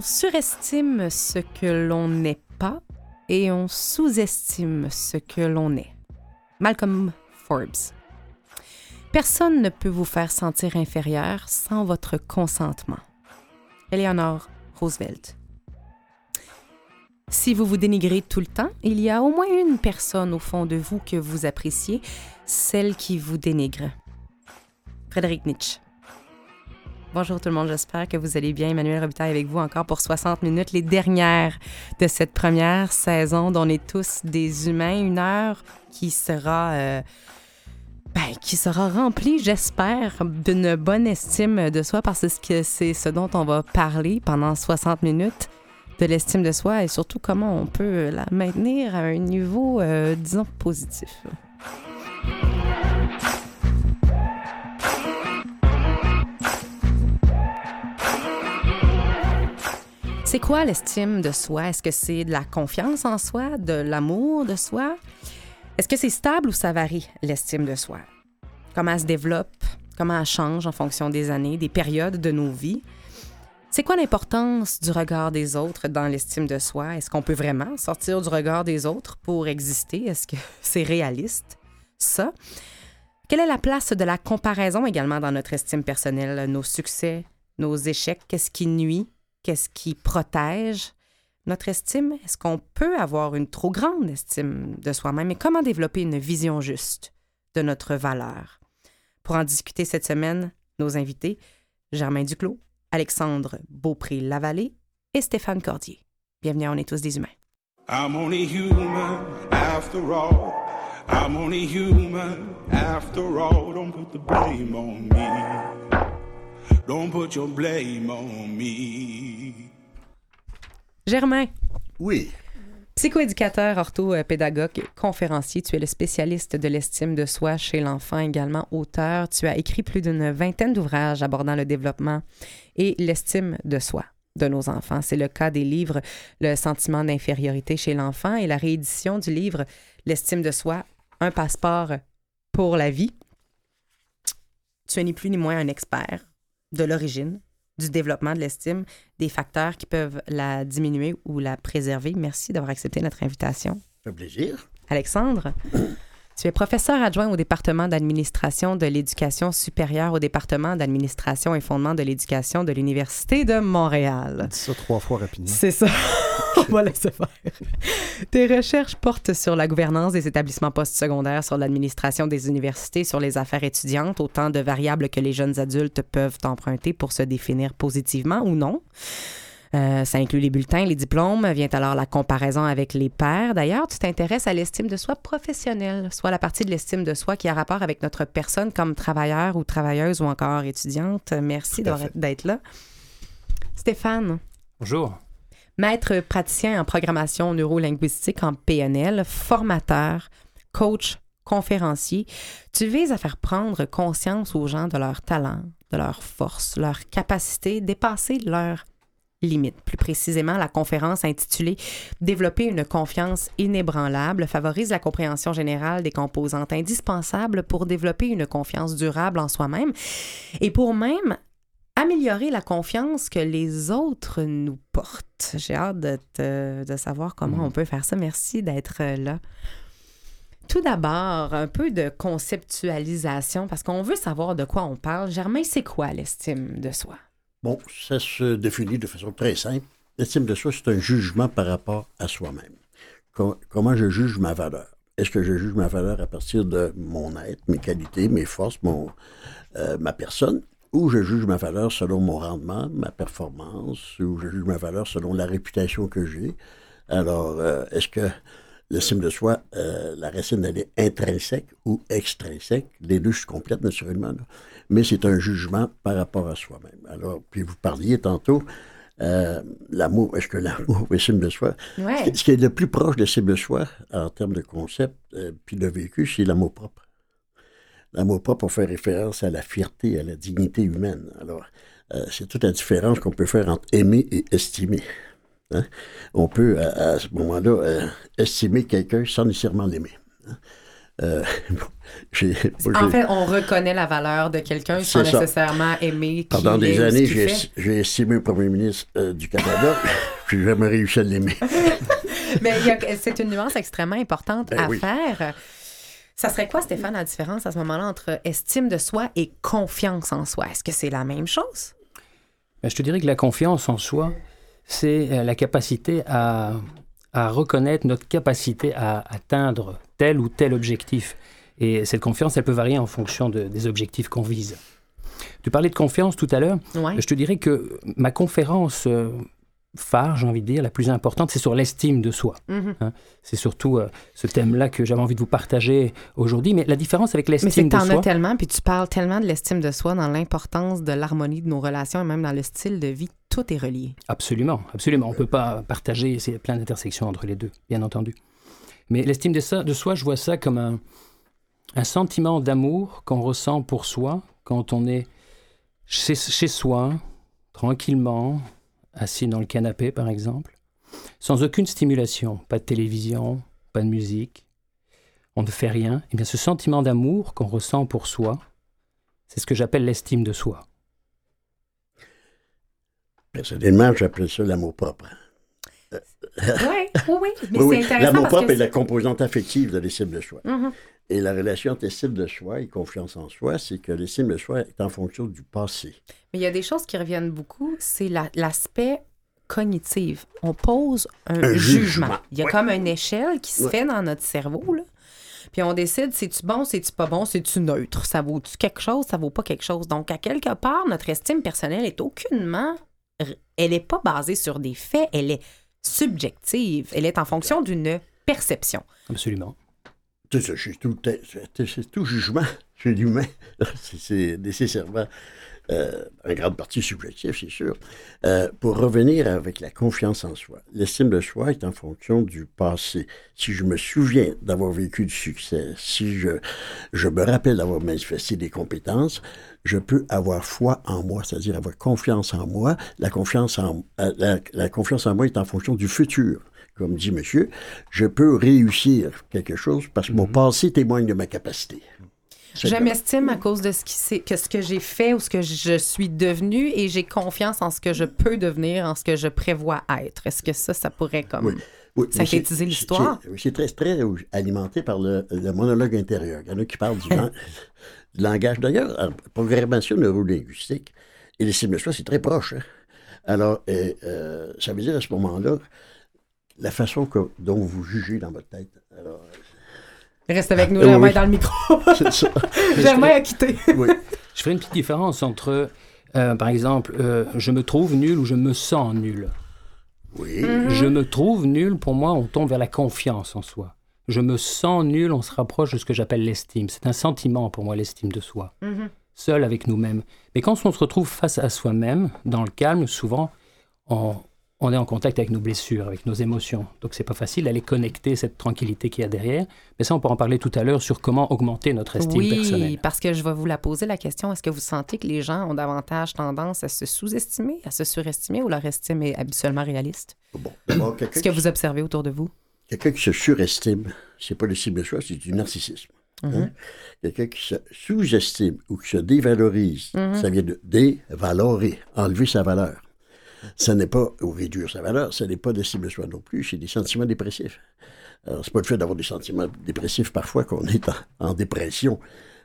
On surestime ce que l'on n'est pas et on sous-estime ce que l'on est. Malcolm Forbes. Personne ne peut vous faire sentir inférieur sans votre consentement. Eleanor Roosevelt. Si vous vous dénigrez tout le temps, il y a au moins une personne au fond de vous que vous appréciez, celle qui vous dénigre. Frédéric Nietzsche. Bonjour tout le monde, j'espère que vous allez bien. Emmanuel Robitaille avec vous encore pour 60 minutes, les dernières de cette première saison dont on est tous des humains. Une heure qui sera, euh, ben, qui sera remplie, j'espère, d'une bonne estime de soi parce que c'est ce dont on va parler pendant 60 minutes de l'estime de soi et surtout comment on peut la maintenir à un niveau, euh, disons, positif. C'est quoi l'estime de soi? Est-ce que c'est de la confiance en soi, de l'amour de soi? Est-ce que c'est stable ou ça varie, l'estime de soi? Comment elle se développe? Comment elle change en fonction des années, des périodes de nos vies? C'est quoi l'importance du regard des autres dans l'estime de soi? Est-ce qu'on peut vraiment sortir du regard des autres pour exister? Est-ce que c'est réaliste? Ça? Quelle est la place de la comparaison également dans notre estime personnelle? Nos succès, nos échecs, qu'est-ce qui nuit? Qu'est-ce qui protège notre estime? Est-ce qu'on peut avoir une trop grande estime de soi-même? Et comment développer une vision juste de notre valeur? Pour en discuter cette semaine, nos invités, Germain Duclos, Alexandre Beaupré-Lavallée et Stéphane Cordier. Bienvenue à On est tous des humains. I'm only human after all. I'm only human after all. Don't put the blame on me. Don't put your blame on me. Germain, Oui. psychoéducateur, orthopédagogue, conférencier, tu es le spécialiste de l'estime de soi chez l'enfant, également auteur. Tu as écrit plus d'une vingtaine d'ouvrages abordant le développement et l'estime de soi de nos enfants. C'est le cas des livres Le sentiment d'infériorité chez l'enfant et la réédition du livre L'estime de soi, un passeport pour la vie. Tu es ni plus ni moins un expert de l'origine, du développement de l'estime, des facteurs qui peuvent la diminuer ou la préserver. Merci d'avoir accepté notre invitation. Un plaisir. Alexandre, tu es professeur adjoint au département d'administration de l'éducation supérieure au département d'administration et fondement de l'éducation de l'Université de Montréal. Dis ça trois fois rapidement. C'est ça. On va laisser faire. Tes recherches portent sur la gouvernance des établissements postsecondaires, sur l'administration des universités, sur les affaires étudiantes, autant de variables que les jeunes adultes peuvent emprunter pour se définir positivement ou non. Euh, ça inclut les bulletins, les diplômes, vient alors la comparaison avec les pairs. D'ailleurs, tu t'intéresses à l'estime de soi professionnelle, soit la partie de l'estime de soi qui a rapport avec notre personne comme travailleur ou travailleuse ou encore étudiante. Merci d'être là. Stéphane, Bonjour. Maître praticien en programmation neurolinguistique en PNL, formateur, coach, conférencier, tu vises à faire prendre conscience aux gens de leurs talents, de leurs forces, leurs capacités, dépasser leurs limites. Plus précisément, la conférence intitulée Développer une confiance inébranlable favorise la compréhension générale des composantes indispensables pour développer une confiance durable en soi-même et pour même améliorer la confiance que les autres nous portent. J'ai hâte de, te- de savoir comment on peut faire ça. Merci d'être euh, là. Tout d'abord, un peu de conceptualisation, parce qu'on veut savoir de quoi on parle. Germain, c'est quoi l'estime de soi? Bon, ça se définit de façon très simple. L'estime de soi, c'est un jugement par rapport à soi-même. Com- comment je juge ma valeur? Est-ce que je juge ma valeur à partir de mon être, mes qualités, mes forces, mon, euh, ma personne? Ou je juge ma valeur selon mon rendement, ma performance, ou je juge ma valeur selon la réputation que j'ai? Alors, euh, est-ce que L'estime de soi, euh, la racine, elle est intrinsèque ou extrinsèque? Les deux se complètent naturellement, mais c'est un jugement par rapport à soi-même. Alors, puis vous parliez tantôt, euh, l'amour, est-ce que l'amour est l'estime de soi? Ouais. Ce qui est le plus proche de l'estime de soi, en termes de concept, puis de vécu, c'est l'amour propre. L'amour propre, on fait référence à la fierté, à la dignité humaine. Alors, euh, c'est toute la différence qu'on peut faire entre aimer et estimer. Hein? On peut, à, à ce moment-là, euh, estimer quelqu'un sans nécessairement l'aimer. hein. Euh, bon, En fait, on reconnaît la valeur de quelqu'un sans ça. nécessairement aimer. qui pendant des années, j'ai estimé le premier ministre euh, du Canada, puis j'ai jamais réussi à l'aimer. Mais c'est une nuance extrêmement importante Ben à oui. faire. Ça serait quoi, Stéphane, la différence à ce moment-là entre estime de soi et confiance en soi? Est-ce que c'est la même chose? Ben, Je te dirais que la confiance en soi, c'est euh, la capacité à, à reconnaître notre capacité à atteindre tel ou tel objectif. Et cette confiance, elle peut varier en fonction de- des objectifs qu'on vise. Tu parlais de confiance tout à l'heure. Ouais. Je te dirais que ma conférence euh, phare, j'ai envie de dire, la plus importante, c'est sur l'estime de soi. Mhm. Hein. C'est surtout euh, ce thème-là que j'avais envie de vous partager aujourd'hui. Mais la différence avec Mais c'est l'estime que de t'en soi... as tellement, puis tu parles tellement de l'estime de soi dans l'importance de l'harmonie de nos relations et même dans le style de vie. Tout est relié. Absolument, absolument. On ne peut pas partager, c'est plein d'intersections entre les deux, bien entendu. Mais l'estime de, de soi, je vois ça comme un, un sentiment d'amour qu'on ressent pour soi quand on est chez, chez soi, tranquillement, assis dans le canapé par exemple, sans aucune stimulation, pas de télévision, pas de musique, on ne fait rien. Et bien ce sentiment d'amour qu'on ressent pour soi, c'est ce que j'appelle l'estime de soi. Personnellement, j'appelle ça l'amour propre. Oui, oui, oui. Mais Oui, oui. c'est intéressant L'amour parce propre que est la composante affective de l'estime de soi. Mhm. Et la relation entre estime de soi et confiance en soi, c'est que l'estime de soi est en fonction du passé. Mais il y a des choses qui reviennent beaucoup, c'est la- l'aspect cognitif. On pose un, Un jugement. jugement. Il y a Ouais. comme une échelle qui se Ouais. fait dans notre cerveau, là. Puis on décide, c'est-tu bon, c'est-tu pas bon, c'est-tu neutre, ça vaut-tu quelque chose, ça vaut pas quelque chose? Donc, à quelque part, notre estime personnelle est aucunement... Elle n'est pas basée sur des faits, elle est subjective. Elle est en fonction d'une perception. Absolument. C'est tout, jugement chez l'humain. C'est nécessairement euh, en grande partie subjectif, c'est sûr. Euh, pour revenir avec la confiance en soi, l'estime de soi est en fonction du passé. Si je me souviens d'avoir vécu du succès, si je, je me rappelle d'avoir manifesté des compétences, je peux avoir foi en moi, c'est-à-dire avoir confiance en moi. La confiance en, euh, la, la confiance en moi est en fonction du futur. Comme dit monsieur, je peux réussir quelque chose parce que mon passé témoigne de ma capacité. Je m'estime à cause de ce, qui que ce que j'ai fait ou ce que je suis devenu et j'ai confiance en ce que je peux devenir, en ce que je prévois être. Est-ce que ça, ça pourrait comme... Oui. Oui, Synthétiser l'histoire? c'est- oui, C'est très, très alimenté par le, le monologue intérieur. Il y en a qui parlent du, lang- du langage. D'ailleurs, en programmation neurolinguistique, et l'estime de soi, c'est très proche. hein. Alors, euh, euh, ça veut dire à ce moment-là, la façon que- dont vous jugez dans votre tête. Alors, Reste avec nous, Oui, Germain oui. dans le micro. Germain a quitté. Oui. Je ferai une petite différence entre, euh, par exemple, euh, je me trouve nul ou je me sens nul. Oui. Je me trouve nul, pour moi, on tombe vers la confiance en soi. Je me sens nul, on se rapproche de ce que j'appelle l'estime. C'est un sentiment pour moi, l'estime de soi. Seul avec nous-mêmes. Mais quand on se retrouve face à soi-même, dans le calme, souvent, on, on est en contact avec nos blessures, avec nos émotions. Donc c'est pas facile d'aller connecter cette tranquillité qu'il y a derrière. Mais ça, on pourra en parler tout à l'heure sur comment augmenter notre estime Oui, personnelle. parce que je vais vous la poser la question. Est-ce que vous sentez que les gens ont davantage tendance à se sous-estimer, à se surestimer ou leur estime est habituellement réaliste? Bon, d'abord, Ce que vous observez autour de vous? quelqu'un qui se surestime, c'est pas l'estime de soi, c'est du narcissisme. Hein? Quelqu'un qui se sous-estime ou qui se dévalorise, ça vient de dévalorer, enlever sa valeur. Ce n'est pas, ou réduire sa valeur, ce n'est pas d'estime de soi non plus, c'est des sentiments dépressifs. Alors, c'est pas le fait d'avoir des sentiments dépressifs parfois qu'on est en, en dépression,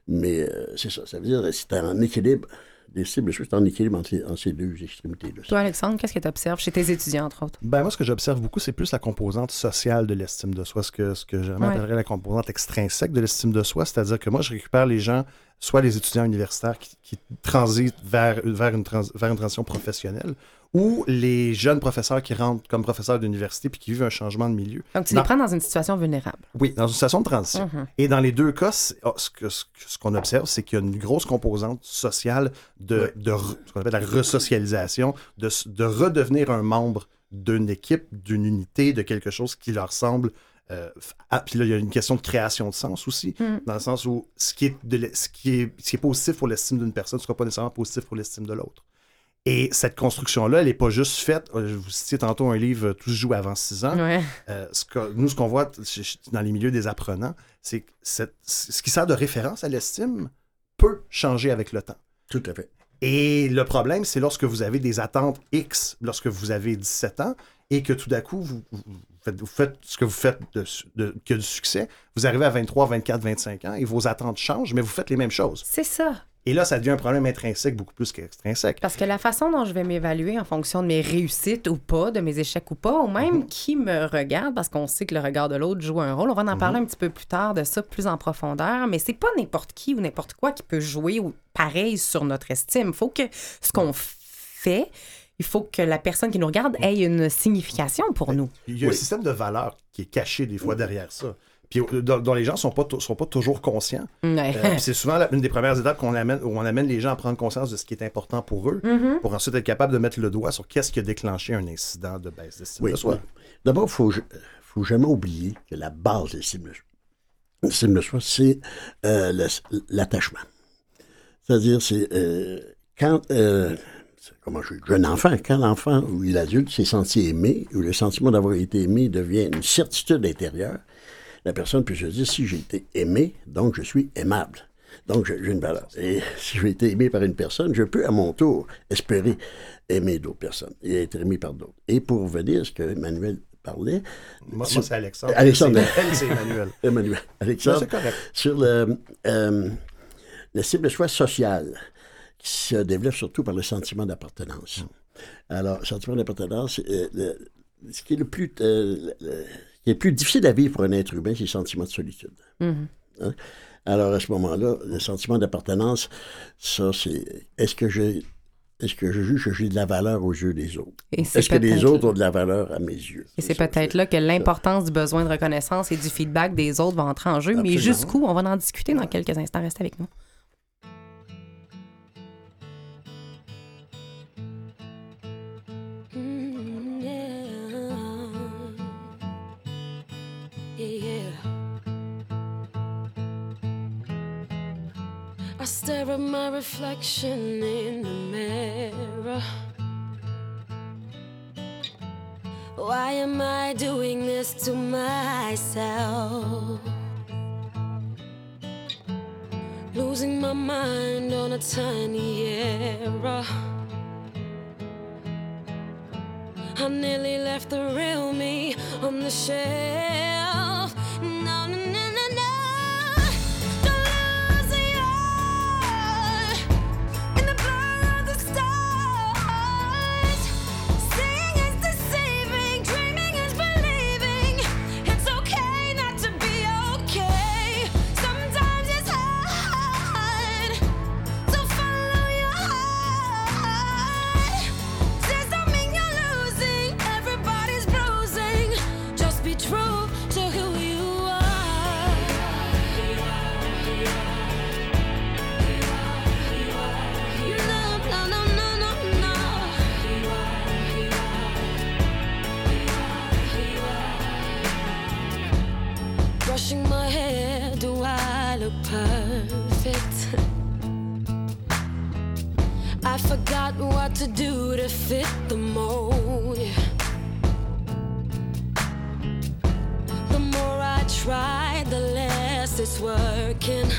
mais euh, c'est ça, ça veut dire que c'est en équilibre, l'estime de soi, c'est en équilibre entre, ces- entre ces deux extrémités-là. Toi, Alexandre, qu'est-ce que tu observes chez tes étudiants, entre autres? Ben, moi, ce que j'observe beaucoup, c'est plus la composante sociale de l'estime de soi, ce que, ce que j'aimerais Ouais. appellerais la composante extrinsèque de l'estime de soi, c'est-à-dire que moi, je récupère les gens, soit les étudiants universitaires qui, qui transitent vers, vers, une trans- vers une transition professionnelle, ou les jeunes professeurs qui rentrent comme professeurs d'université puis qui vivent un changement de milieu. Donc, tu Dans- les prends dans une situation vulnérable. Oui, dans une situation de transition. Mhm. Et dans les deux cas, oh, ce qu'on observe, c'est qu'il y a une grosse composante sociale de, de re- ce qu'on appelle la resocialisation, de, redevenir un membre d'une équipe, d'une unité, de quelque chose qui leur semble. euh, ah, puis là, il y a une question de création de sens aussi, Mhm. dans le sens où ce qui est, de l'e- ce qui est, ce qui est positif pour l'estime d'une personne ne sera pas nécessairement positif pour l'estime de l'autre. Et cette construction-là, elle n'est pas juste faite. euh, Je vous citais tantôt un livre, Tout se joue avant 6 ans. Ouais. Euh, ce que- nous, ce qu'on voit dans les milieux des apprenants, c'est que cette- ce qui sert de référence à l'estime peut changer avec le temps. Tout à fait. Et le problème, c'est lorsque vous avez des attentes X, lorsque vous avez 17 ans, et que tout d'un coup, vous, vous faites, vous faites ce que vous faites de- qui a du succès, vous arrivez à 23, 24, 25 ans, et vos attentes changent, mais vous faites les mêmes choses. C'est ça. Et là, ça devient un problème intrinsèque beaucoup plus qu'extrinsèque. Parce que la façon dont je vais m'évaluer en fonction de mes réussites ou pas, de mes échecs ou pas, ou même Mhm. qui me regarde, parce qu'on sait que le regard de l'autre joue un rôle. On va en Mhm. parler un petit peu plus tard de ça plus en profondeur, mais c'est pas n'importe qui ou n'importe quoi qui peut jouer ou pareil sur notre estime. Il faut que ce qu'on fait, il faut que la personne qui nous regarde ait une signification pour nous. Il y a un système de valeurs qui est caché des fois derrière ça. Puis euh, dont, dont les gens ne sont, pas sont pas toujours conscients. Ouais. Euh, c'est souvent la- une des premières étapes qu'on amène, où on amène les gens à prendre conscience de ce qui est important pour eux, Mhm. pour ensuite être capable de mettre le doigt sur qu'est-ce qui a déclenché un incident de baisse d'estime Oui, de soi. oui. D'abord, il faut, faut jamais oublier que la base de l'estime de soi, l'estime de soi, c'est euh, le- l'attachement. C'est-à-dire, c'est euh, quand, euh, c'est- comment je dis, jeune enfant, quand l'enfant ou l'adulte s'est senti aimé, ou le sentiment d'avoir été aimé devient une certitude intérieure, la personne peut se dire, si j'ai été aimé, donc je suis aimable. Donc, j'ai une valeur. Et si j'ai été aimé par une personne, je peux à mon tour espérer aimer d'autres personnes et être aimé par d'autres. Et pour revenir à ce que Emmanuel parlait, Moi, c'est Alexandre. Alexandre. C'est- Emmanuel. Emmanuel, Alexandre, correct. sur le, euh, l'estime de soi sociale, qui se développe surtout par le sentiment d'appartenance. Alors, le sentiment d'appartenance, euh, le- ce qui est le plus, euh, le- le- qui est plus difficile à vivre pour un être humain, c'est le sentiment de solitude. Mhm. Hein? Alors, à ce moment-là, le sentiment d'appartenance, ça, c'est est-ce que j'ai. Est-ce que je juge que j'ai de la valeur aux yeux des autres? Est-ce que les autres ont de la valeur à mes yeux? Et c'est peut-être là que l'importance du besoin de reconnaissance et du feedback des autres va entrer en jeu. Mais jusqu'où, on va en discuter dans quelques instants. Restez avec nous. Stare at my reflection in the mirror. Why am I doing this to myself? Losing my mind on a tiny error. I nearly left the real me on the shelf. Perfect? I forgot what to do to fit the mold. The more I try, the less it's working.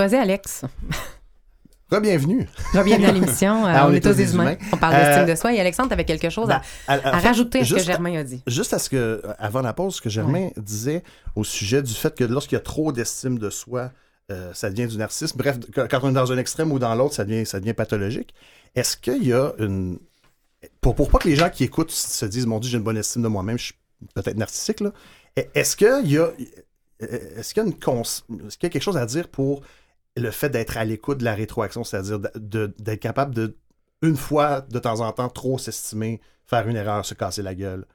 Vas-y, Alex. Re-bienvenue. Bienvenue à l'émission. euh, Ah, on est aux humains. On parle d'estime Euh, de soi. Et Alexandre, t'avais quelque chose à, Ben, à rajouter à ce que Germain a dit. Juste à ce que, avant la pause, ce que Germain disait au sujet du fait que lorsqu'il y a trop d'estime de soi, euh, ça devient du narcissisme. Bref, quand on est dans un extrême ou dans l'autre, ça devient, ça devient pathologique. Est-ce qu'il y a une. Pour, pour pas que les gens qui écoutent se disent, mon Dieu, j'ai une bonne estime de moi-même, je suis peut-être narcissique, là. Est-ce qu'il y a. Est-ce qu'il y a une cons- est-ce qu'il y a quelque chose à dire pour le fait d'être à l'écoute de la rétroaction, c'est-à-dire d'être capable de, une fois de temps en temps, trop s'estimer, faire une erreur, se casser la gueule?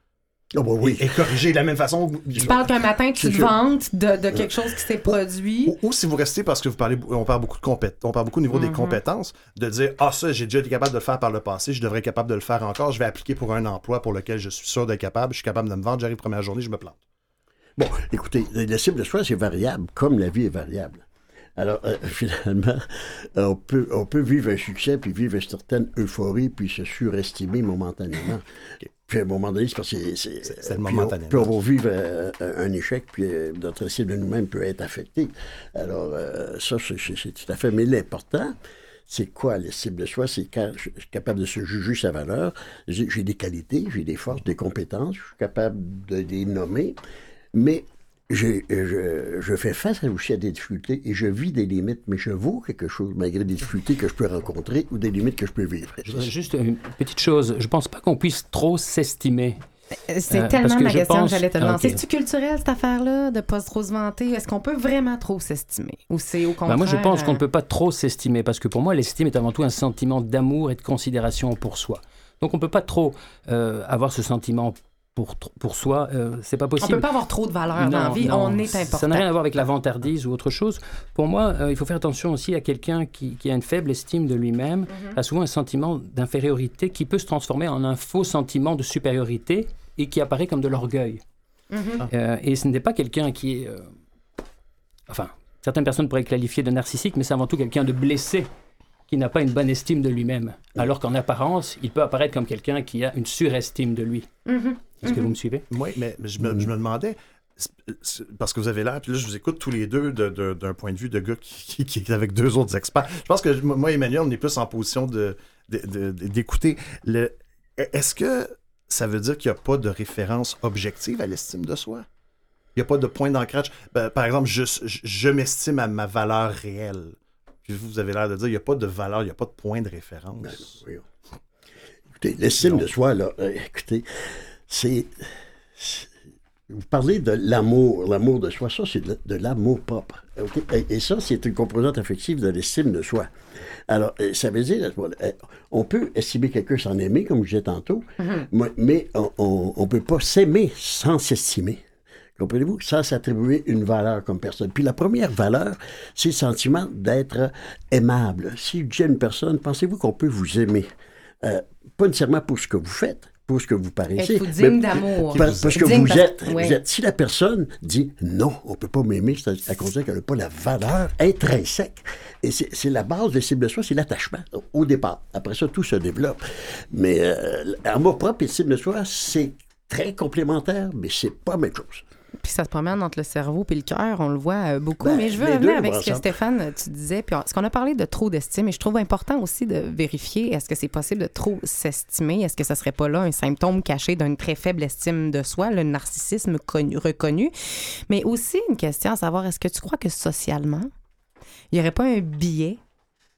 Ah bah oui. Et, et corriger de la même façon. Tu parles qu'un matin, tu te vantes de, de quelque chose qui s'est produit. Ou, ou si vous restez parce que vous parlez, on parle beaucoup de compét, on parle beaucoup au niveau des Mhm. compétences, de dire ah ça j'ai déjà été capable de le faire par le passé, je devrais être capable de le faire encore, je vais appliquer pour un emploi pour lequel je suis sûr d'être capable, je suis capable de me vendre, j'arrive première journée, je me plante. Bon, écoutez, l'estime de soi, c'est variable, comme la vie est variable. Alors, euh, finalement, euh, on peut, on peut vivre un succès, puis vivre une certaine euphorie, puis se surestimer momentanément. Puis à un moment donné, c'est parce que c'est... C'est- c'est puis on- va vivre euh, un échec, puis euh, notre estime de nous-mêmes peut être affectée. Alors, euh, ça, c'est tout à fait... Mais l'important, c'est quoi l'estime de soi? C'est quand je suis capable de se juger sa valeur. J'ai des qualités, j'ai des forces, des compétences, je suis capable de les nommer, mais je, je fais face aussi à des difficultés et je vis des limites, mais je vaux quelque chose malgré des difficultés que je peux rencontrer ou des limites que je peux vivre. Juste une petite chose, je pense pas qu'on puisse trop s'estimer. C'est Euh, tellement que ma question pense- que j'allais te Ah, demander. ok. C'est-tu culturel, cette affaire-là, de pas trop se vanter? Est-ce qu'on peut vraiment trop s'estimer? Ou c'est au contraire... Ben, moi, je pense qu'on ne euh, peut pas trop s'estimer parce que pour moi, l'estime est avant tout un sentiment d'amour et de considération pour soi. Donc, on ne peut pas trop euh, avoir ce sentiment pour, pour soi. euh, c'est pas On possible. peut pas avoir trop de valeur dans la vie. non, on est Ça important. n'a rien à voir avec la vantardise ou autre chose. Pour moi, euh, il faut faire attention aussi à quelqu'un qui, qui a une faible estime de lui-même, Mm-hmm. a souvent un sentiment d'infériorité qui peut se transformer en un faux sentiment de supériorité et qui apparaît comme de l'orgueil. Mhm. Euh, et ce n'est pas quelqu'un qui est... euh, Enfin, certaines personnes pourraient le qualifier de narcissique, mais c'est avant tout quelqu'un de blessé qui n'a pas une bonne estime de lui-même. Alors qu'en apparence, il peut apparaître comme quelqu'un qui a une surestime de lui. Mhm. Est-ce que vous me suivez? Oui, mais je me, je me demandais, parce que vous avez l'air, puis là je vous écoute tous les deux de- de- d'un point de vue de gars qui, qui, qui est avec deux autres experts. Je pense que moi et Emmanuel, on est plus en position de, de- de- de- d'écouter. Est-ce que ça veut dire qu'il n'y a pas de référence objective à l'estime de soi? Il n'y a pas de point d'ancrage. Ben, par exemple, je, je, je m'estime à ma valeur réelle. Puis vous, avez l'air de dire, il n'y a pas de valeur, il n'y a pas de point de référence. Ben, voyons. Écoutez, l'estime de soi, là, euh, écoutez, c'est. Vous parlez de l'amour, l'amour de soi, ça, c'est de, de l'amour propre. Et, et ça, c'est une composante affective de l'estime de soi. Alors, euh, ça veut dire, euh, on peut estimer quelqu'un sans aimer, comme je disais tantôt, mais- mais on ne peut pas s'aimer sans s'estimer. Comprenez-vous? Sans s'attribuer une valeur comme personne. Puis la première valeur, c'est le sentiment d'être aimable. Si j'ai une personne, pensez-vous qu'on peut vous aimer? Euh, pas nécessairement pour ce que vous faites, pour ce que vous paraissez. Être digne d'amour. Parce, parce que vous êtes, ouais. vous êtes- Si la personne dit non, on ne peut pas m'aimer, c'est à cause qu'elle n'a pas la valeur intrinsèque. Et c'est la base de cible de soi, c'est l'attachement au- au départ. Après ça, tout se développe. Mais euh, amour propre et cible de soi, c'est très complémentaire, mais c'est pas la même chose. Puis ça se promène entre le cerveau et le cœur, on le voit euh, beaucoup. Ben, mais je veux revenir avec ce que. Stéphane, euh, tu disais. Puis ce qu'on a parlé de trop d'estime, et je trouve important aussi de vérifier est-ce que c'est possible de trop s'estimer? Est-ce que ça serait pas là un symptôme caché d'une très faible estime de soi, le narcissisme connu- reconnu? Mais aussi une question à savoir est-ce que tu crois que socialement, il n'y aurait pas un biais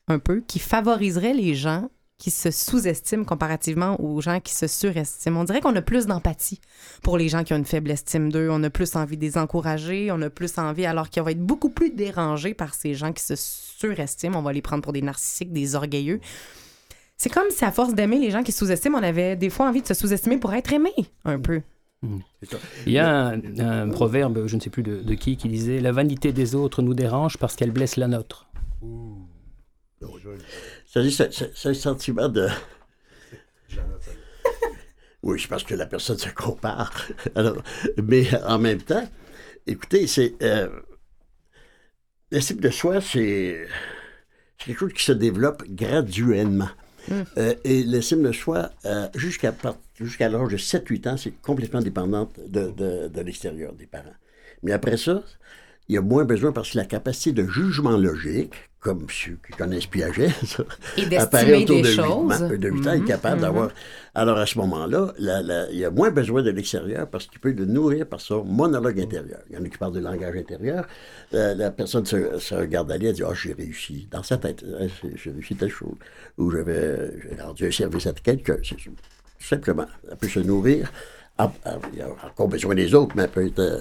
un peu qui favoriserait les gens qui se sous-estiment comparativement aux gens qui se surestiment. On dirait qu'on a plus d'empathie pour les gens qui ont une faible estime d'eux. On a plus envie de les encourager, on a plus envie, alors qu'on va être beaucoup plus dérangé par ces gens qui se surestiment. On va les prendre pour des narcissiques, des orgueilleux. C'est comme si à force d'aimer les gens qui sous-estiment, on avait des fois envie de se sous-estimer pour être aimé, un peu. Il y a un, un proverbe, je ne sais plus de, de qui, qui disait La vanité des autres nous dérange parce qu'elle blesse la nôtre. C'est-à-dire, c'est- un sentiment de. Oui, c'est parce que la personne se compare. Alors, mais en même temps, écoutez, c'est. Euh, L'estime de soi, c'est c'est quelque chose qui se développe graduellement. Euh, et l'estime de soi, euh, jusqu'à jusqu'à l'âge de 7-8 ans, c'est complètement dépendante de, de, de l'extérieur, des parents. Mais après ça, il y a moins besoin parce que la capacité de jugement logique, comme ceux qui connaissent Piaget, ça, Et apparaît autour des de huit choses. mois- de huit ans, il est Mhm, capable mhm. d'avoir. Alors à ce moment-là, il y a moins besoin de l'extérieur parce qu'il peut le nourrir par son monologue intérieur. Il y en a qui parlent de langage intérieur. La, la personne se, se regarde aller et dit Ah, j'ai réussi. Dans sa tête, j'ai réussi telle chose. Ou j'avais j'ai rendu un service à quelqu'un. Simplement. Elle peut se nourrir. Il y a encore besoin des autres, mais elle peut être euh,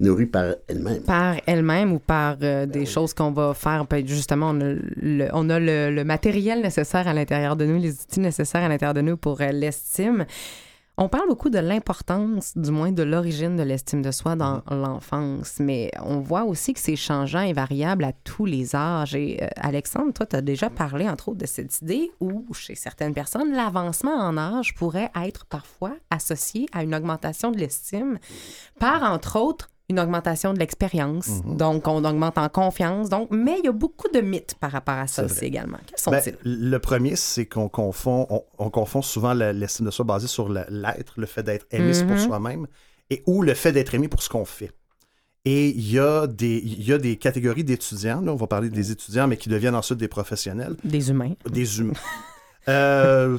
nourrie par elle-même. par elle-même ou par euh, des choses qu'on va faire. Peut- Justement, on a, le, on a le, le matériel nécessaire à l'intérieur de nous, les outils nécessaires à l'intérieur de nous pour euh, l'estime. On parle beaucoup de l'importance, du moins de l'origine de l'estime de soi dans l'enfance, mais on voit aussi que c'est changeant et variable à tous les âges. Et euh, Alexandre, toi, tu as déjà parlé, entre autres, de cette idée où, chez certaines personnes, l'avancement en âge pourrait être parfois associé à une augmentation de l'estime par, entre autres, une augmentation de l'expérience. Mhm. Donc, on augmente en confiance. Donc, mais il y a beaucoup de mythes par rapport à ça aussi également. Quels Ben, sont-ils? le premier, c'est qu'on confond, on, on confond souvent l'estime de soi basée sur l'être, le fait d'être aimé pour Mhm. soi-même, et ou le fait d'être aimé pour ce qu'on fait. Et il y, a des, il y a des catégories d'étudiants, là, on va parler des étudiants, mais qui deviennent ensuite des professionnels, Des humains. des humains. Euh,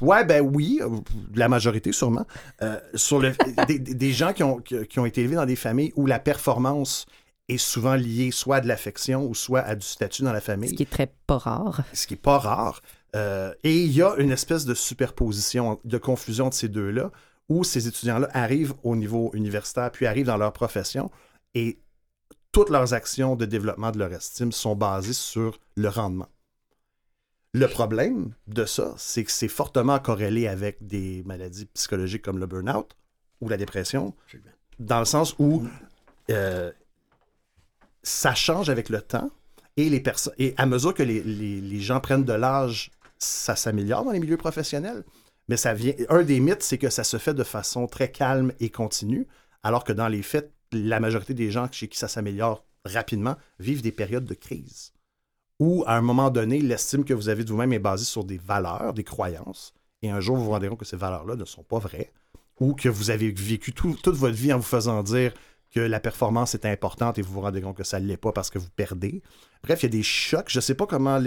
ouais, ben oui, euh, la majorité sûrement. Euh, sur le, des, des- gens qui ont, qui, ont été élevés dans des familles où la performance est souvent liée soit à de l'affection ou soit à du statut dans la famille Ce qui est très pas rare. ce qui n'est pas rare. Euh, et il y a une espèce de superposition, de confusion de ces deux-là, où ces étudiants-là arrivent au niveau universitaire, puis arrivent dans leur profession, et toutes leurs actions de développement de leur estime sont basées sur le rendement. Le problème de ça, c'est que c'est fortement corrélé avec des maladies psychologiques comme le burn-out ou la dépression, dans le sens où euh, ça change avec le temps et, les et à mesure que les, les- les gens prennent de l'âge, ça s'améliore dans les milieux professionnels. Mais ça vient. Un des mythes, c'est que ça se fait de façon très calme et continue, alors que dans les faits, la majorité des gens chez qui ça s'améliore rapidement vivent des périodes de crise. Où, à un moment donné, l'estime que vous avez de vous-même est basée sur des valeurs, des croyances, et un jour, vous vous rendez compte que ces valeurs-là ne sont pas vraies, ou que vous avez vécu tout- toute votre vie en vous faisant dire que la performance est importante et vous vous rendez compte que ça ne l'est pas parce que vous perdez. Bref, il y a des chocs. Je ne sais pas comment,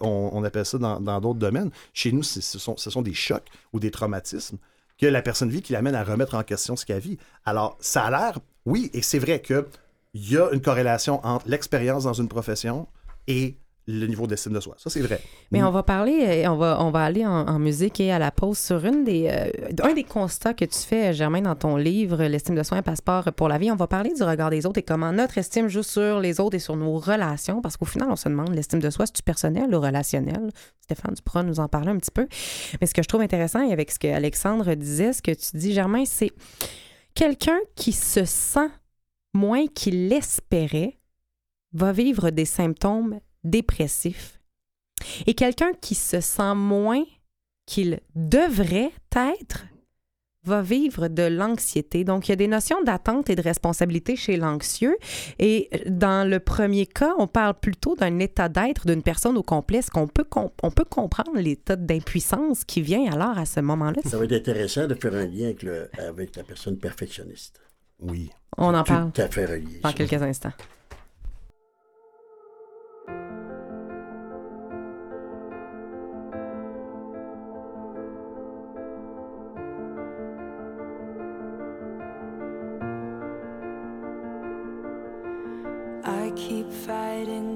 on, appelle ça dans d'autres domaines. Chez nous, ce sont, ce sont des chocs ou des traumatismes que la personne vit qui l'amène à remettre en question ce qu'elle vit. Alors, ça a l'air, oui, et c'est vrai qu'il y a une corrélation entre l'expérience dans une profession et le niveau d'estime de soi. Ça, c'est vrai. Mais on va parler, euh, on va, on va aller en, en musique et à la pause sur une des, euh, un des constats que tu fais, Germain, dans ton livre, L'estime de soi, un passeport pour la vie. On va parler du regard des autres et comment notre estime joue sur les autres et sur nos relations. Parce qu'au final, on se demande, l'estime de soi, c'est-tu personnel ou relationnel? Stéphane, tu pourras nous en parler un petit peu. Mais ce que je trouve intéressant, et avec ce que Alexandre disait, ce que tu dis, Germain, c'est quelqu'un qui se sent moins qu'il l'espérait va vivre des symptômes dépressifs et quelqu'un qui se sent moins qu'il devrait être va vivre de l'anxiété. Donc, il y a des notions d'attente et de responsabilité chez l'anxieux. Et dans le premier cas, on parle plutôt d'un état d'être d'une personne au complet. Est-ce qu'on peut, com- on peut comprendre l'état d'impuissance qui vient alors à ce moment-là? Ça va être intéressant de faire un lien avec, le- avec la personne perfectionniste. Oui. On en Tout parle à fait relié. dans quelques instants.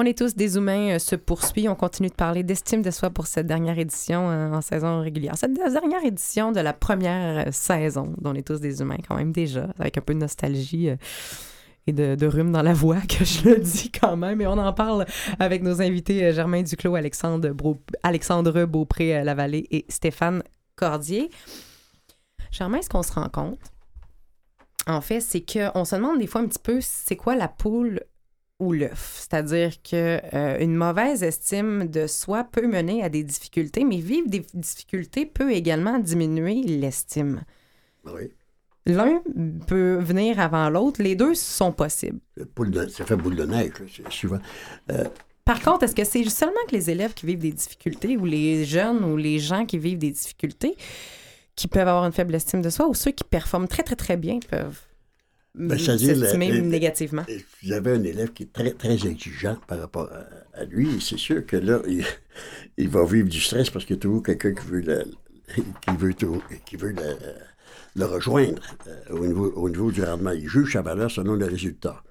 On est tous des humains euh, se poursuit. On continue de parler d'estime de soi pour cette dernière édition euh, en saison régulière. Cette dernière édition de la première euh, saison dont on est tous des humains quand même déjà, avec un peu de nostalgie. et de, de rhume dans la voix, que je le dis quand même. Et on en parle avec nos invités Germain Duclos, Alexandre, Bro- Alexandre Beaupré-Lavallée et Stéphane Cordier. Germain, ce qu'on se rend compte, en fait, c'est qu'on se demande des fois un petit peu c'est quoi la poule ou l'œuf. C'est-à-dire que euh, une mauvaise estime de soi peut mener à des difficultés, mais vivre des difficultés peut également diminuer l'estime. Oui. L'un peut venir avant l'autre, les deux sont possibles. De- ça fait boule de neige, là, souvent. Par contre, est-ce que c'est seulement que les élèves qui vivent des difficultés ou les jeunes ou les gens qui vivent des difficultés qui peuvent avoir une faible estime de soi ou ceux qui performent très, très, très bien peuvent Ben, le- le- négativement? Et J'avais un élève qui est très, très exigeant par rapport à, à lui. Et c'est sûr que là, il, il va vivre du stress parce qu'il y a toujours quelqu'un qui veut, le, qui veut, tout- qui veut le, le rejoindre euh, au, niveau, au niveau du rendement. Il juge sa valeur selon le résultat.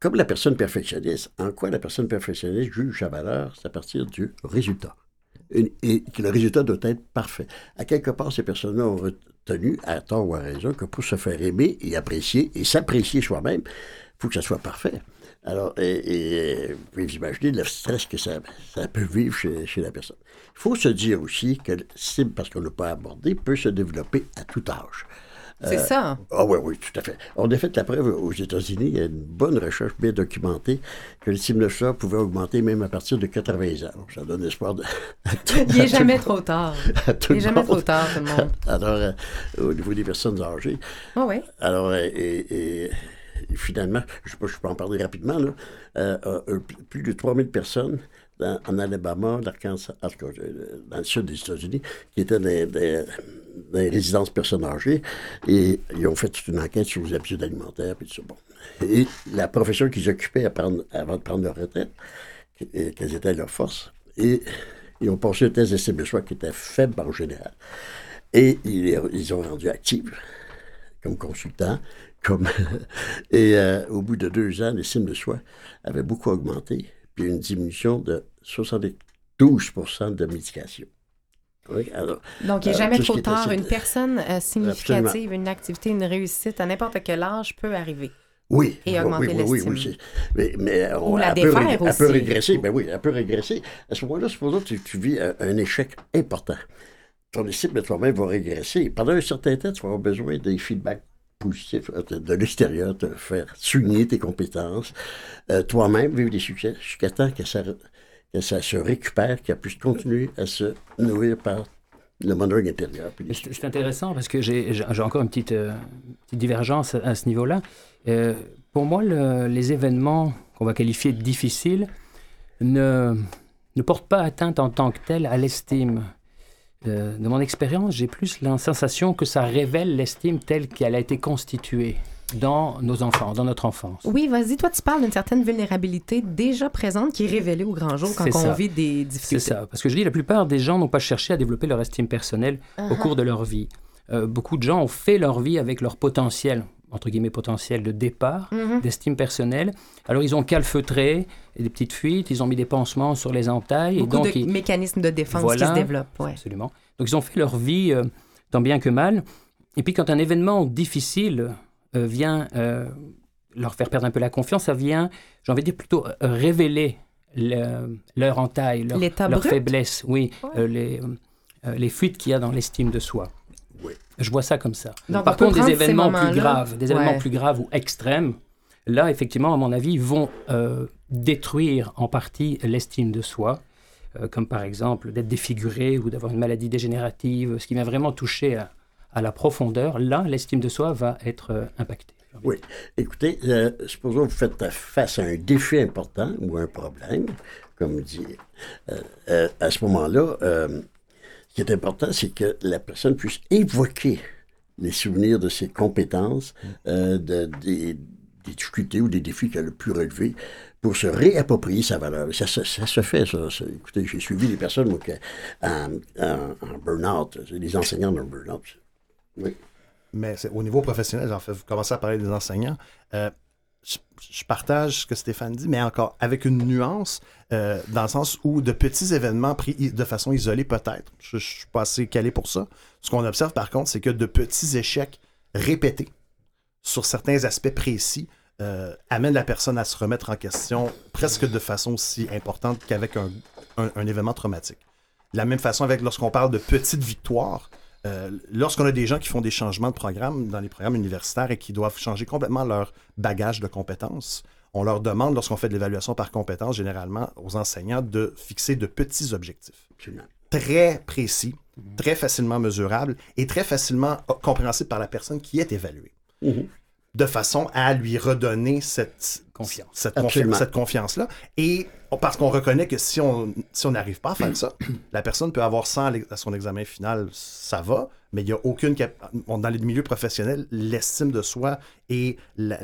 Comme la personne perfectionniste, en quoi la personne perfectionniste juge sa valeur? C'est à partir du résultat. Une- et que le résultat doit être parfait. À quelque part, ces personnes-là ont retenu, à tort ou à raison, que pour se faire aimer et apprécier et s'apprécier soi-même, il faut que ça soit parfait. Alors, et, vous pouvez vous imaginer le stress que ça, peut vivre chez, la personne. Il faut se dire aussi que l'estime, parce qu'on n'a pas abordé, peut se développer à tout âge. C'est ça. Ah oui, oui, tout à fait. On a fait la preuve aux États-Unis, il y a une bonne recherche bien documentée, que de soi pouvait augmenter même à partir de 80 ans. Ça donne espoir de... tout- Il n'est jamais le- trop tard. Il n'est le jamais trop tard, tout le monde. Alors, euh, au niveau des personnes âgées, Oh, oui. alors, euh, et, finalement, je sais pas, je peux en parler rapidement, là, euh, euh, plus de 3000 personnes dans- en Alabama, l'Arkansas, euh, dans le sud des États-Unis, qui étaient des- dans les résidences personnes âgées, et ils ont fait toute une enquête sur les habitudes alimentaires, puis tout ça. Bon. Et la profession qu'ils occupaient avant de prendre leur retraite, et quelles étaient leurs forces, et ils ont passé un test de soi qui était faible en général. Et ils, ils ont rendu actifs comme consultant, comme et euh, au bout de deux ans, l'estime de soi avait beaucoup augmenté, puis une diminution de 72% de médication. Oui, alors, Donc, il n'est Euh, jamais trop tard. Une personne euh, significative, une activité, une réussite à n'importe quel âge peut arriver. oui, Et oui, augmenter oui, oui, oui, mais, mais on- Ou la elle peut défaire rég- Elle peut aussi. régresser, ben oui, elle peut régresser. À ce moment-là, supposons que tu, tu vis un, un échec important. Ton estime de toi-même va régresser. Pendant un certain temps, tu vas avoir besoin des feedbacks positifs euh, de, de l'extérieur, te faire souligner tes compétences, euh, toi-même vivre des succès, jusqu'à temps que ça, que ça se récupère, qu'elle puisse continuer à se nourrir par le monologue intérieur. C'est intéressant parce que j'ai encore une petite, euh, divergence à, ce niveau-là. Euh, pour moi, le- les événements qu'on va qualifier de difficiles ne, ne portent pas atteinte en tant que tels à l'estime. Euh, de mon expérience, j'ai plus la sensation que ça révèle l'estime telle qu'elle a été constituée dans nos enfants, dans notre enfance. Oui, vas-y. Toi, tu parles d'une certaine vulnérabilité déjà présente qui est révélée au grand jour quand C'est on vit des C'est difficultés. ça. Parce que je dis, la plupart des gens n'ont pas cherché à développer leur estime personnelle au cours de leur vie. Euh, beaucoup de gens ont fait leur vie avec leur potentiel, entre guillemets potentiel de départ, Mhm. d'estime personnelle. Alors ils ont calfeutré et des petites fuites, ils ont mis des pansements sur les entailles. et Beaucoup donc, de ils- mécanismes de défense Voilà. qui se développent. Ouais. Absolument. Donc ils ont fait leur vie euh, tant bien que mal. Et puis quand un événement difficile vient euh, leur faire perdre un peu la confiance, ça vient, j'ai envie de dire plutôt euh, révéler le- leur entaille, leur, L'état leur brut? faiblesse, oui, euh, les, euh, les fuites qu'il y a dans l'estime de soi. Oui. Je vois ça comme ça. Donc, Par contre, des événements plus graves, des événements Ouais. plus graves ou extrêmes, là, effectivement, à mon avis, vont euh, détruire en partie l'estime de soi, euh, comme par exemple d'être défiguré ou d'avoir une maladie dégénérative, ce qui vient vraiment toucher à, à la profondeur. Là, l'estime de soi va être euh, impactée. Oui. Écoutez, euh, supposons que vous faites face à un défi important ou un problème, comme dit. euh, euh, à ce moment-là, ce qui est important, c'est que la personne puisse évoquer les souvenirs de ses compétences, de, des, des difficultés ou des défis qu'elle a pu relever pour se réapproprier sa valeur. Ça, se- ça se fait, ça. Ça- Écoutez, j'ai suivi des personnes moi, qui, en, en- en burn-out, des enseignants en burn-out. Oui. Mais au niveau professionnel, en fait, vous commencez à parler des enseignants. euh, je, partage ce que Stéphane dit, mais encore avec une nuance, euh, dans le sens où de petits événements pris de façon isolée, peut-être. Je, je suis pas assez calé pour ça. Ce qu'on observe, par contre, c'est que de petits échecs répétés sur certains aspects précis euh, amènent la personne à se remettre en question presque de façon aussi importante qu'avec un, un- un événement traumatique. De la même façon, avec lorsqu'on parle de petites victoires, euh, lorsqu'on a des gens qui font des changements de programme dans les programmes universitaires et qui doivent changer complètement leur bagage de compétences, on leur demande, lorsqu'on fait de l'évaluation par compétences, généralement aux enseignants, de fixer de petits objectifs très précis, très facilement mesurables et très facilement euh, compréhensibles par la personne qui est évaluée. Mhm. De façon à lui redonner cette Confiance. cette, Absolument. confi- cette confiance-là. Et parce qu'on reconnaît que si on n'arrive pas à faire ça, la personne peut avoir 100 à son examen final, ça va, mais il n'y a aucune... cap- Dans les milieux professionnels, l'estime de soi et la,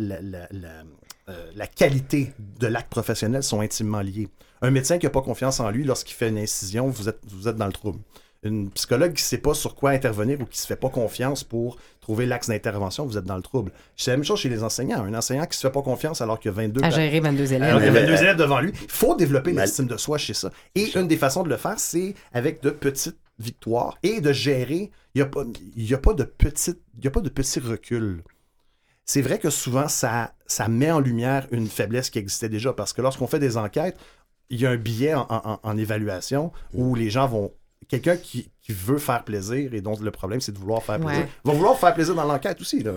euh, qualité de l'acte professionnel sont intimement liés. Un médecin qui n'a pas confiance en lui lorsqu'il fait une incision, vous êtes, vous êtes dans le trouble. Une psychologue qui ne sait pas sur quoi intervenir ou qui ne se fait pas confiance pour trouver l'axe d'intervention, vous êtes dans le trouble. C'est la même chose chez les enseignants. Un enseignant qui ne se fait pas confiance alors qu'il y a 22 À gérer 22 élèves. alors qu'il y a mais- 22 élèves devant lui. Il faut développer l'estime de soi chez ça. Et une des façons de le faire, c'est avec de petites victoires et de gérer. Il n'y a, pas- il y a pas de petites- il y a pas de petits reculs. C'est vrai que souvent, ça, ça met en lumière une faiblesse qui existait déjà parce que lorsqu'on fait des enquêtes, il y a un billet en, en- en évaluation où les gens vont. Quelqu'un qui, qui veut faire plaisir et dont le problème c'est de vouloir faire plaisir, Ouais. va vouloir faire plaisir dans l'enquête aussi. Là.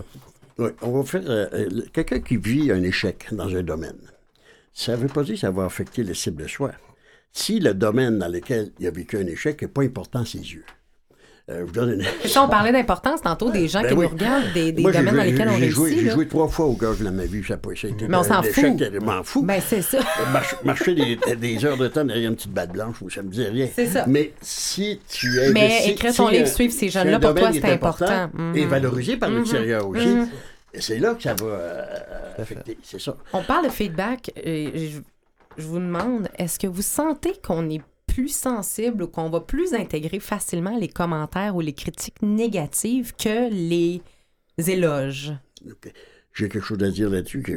Oui, on va faire. euh, euh, Quelqu'un qui vit un échec dans un domaine, ça ne veut pas dire que ça va affecter l'estime de soi. Si le domaine dans lequel il a vécu un échec n'est pas important à ses yeux. Euh, je vous donne une... Ça, on parlait d'importance tantôt des gens Ben qui oui. nous regardent, des, des Moi, j'ai domaines dans lesquels on joué- réussit. J'ai joué trois fois au golf dans ma vie, ça n'a pas été Mais on s'en fout. Je m'en fous. Ben, c'est ça. Marche- marcher des, des heures de temps derrière une petite batte blanche, ça me dit rien. C'est ça. Mais si tu es. Mais si- écrire ton livre, suivre ces jeunes-là, un pour toi, c'est est important. Mhm. Et valorisé par l'extérieur aussi. C'est là que ça va euh, affecter. C'est ça. On parle de feedback. et je, je vous demande, est-ce que vous sentez qu'on est plus sensible ou qu'on va plus intégrer facilement les commentaires ou les critiques négatives que les éloges? J'ai quelque chose à dire là-dessus, que-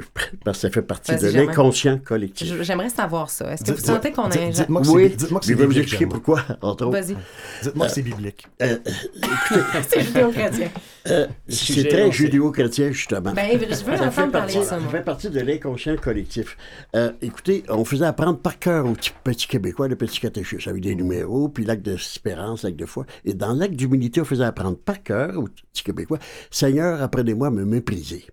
parce que ça fait partie Vas-y, de l'inconscient collectif. Je- J'aimerais savoir ça. Est-ce que vous sentez qu'on a Dites-moi que c'est oui, dites-moi que je c'est vais vous biblique, expliquer pourquoi, entre autres. Vas-y, Dites-moi que c'est biblique. Euh, c'est judéo-chrétien. euh, c'est est très judéo-chrétien, justement. Ben, je veux Ça fait, parler partie, de ça, ça moi. fait partie de l'inconscient collectif. Euh, écoutez, on faisait apprendre par cœur au petit, petit Québécois le petit catéchisme avec des numéros, puis l'acte d'espérance, l'acte de foi. Et dans l'acte d'humilité, on faisait apprendre par cœur au petit Québécois Seigneur, apprenez-moi à me mépriser.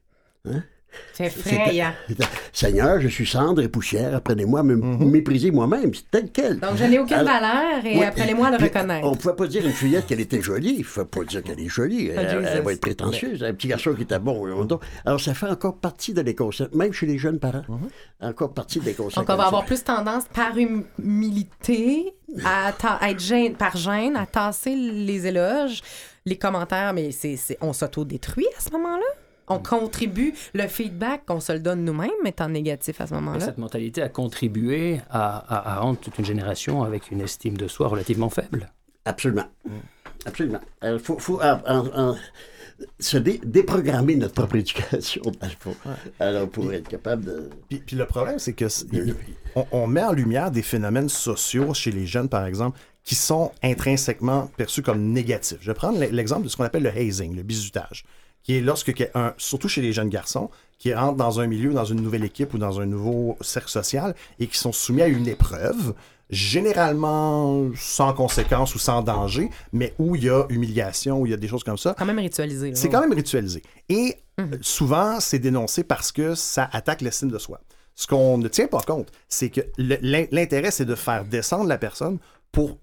C'est effrayant. C'était, Seigneur, je suis cendre et poussière, apprenez-moi à me mépriser moi-même, c'est tel quel. Donc, je n'ai aucune Alors- valeur et Oui, apprenez-moi à le reconnaître. On ne pouvait pas dire à une fillette qu'elle était jolie. Il ne faut pas dire qu'elle est jolie. Elle, elle va être prétentieuse. Un petit garçon qui était bon. Alors, ça fait encore partie de l'inconscient, même chez les jeunes parents. Encore partie de l'inconscient. Donc, on va avoir plus tendance, par humilité, à, être gêne, par gêne, à tasser les éloges, les commentaires, mais c'est, c'est- on s'auto-détruit à ce moment-là? On contribue, le feedback, on se le donne nous-mêmes, étant négatif à ce moment-là. Cette mentalité a contribué à, à- à rendre toute une génération avec une estime de soi relativement faible. Absolument. Absolument. Il faut, faut en- se dé- déprogrammer notre propre éducation, fond. Alors, pour être capable de. Puis, puis le problème, c'est que on, on met en lumière des phénomènes sociaux chez les jeunes, par exemple, qui sont intrinsèquement perçus comme négatifs. Je vais prendre l'exemple de ce qu'on appelle le hazing, le bizutage, qui est lorsque, que- un- surtout chez les jeunes garçons, qui rentrent dans un milieu, dans une nouvelle équipe ou dans un nouveau cercle social et qui sont soumis à une épreuve, généralement sans conséquence ou sans danger, mais où il y a humiliation, où il y a des choses comme ça. Quand même ritualisé. C'est quand même ritualisé. Et euh, souvent, c'est dénoncé parce que ça attaque l'estime de soi. Ce qu'on ne tient pas compte, c'est que l'intérêt, c'est de faire descendre la personne pour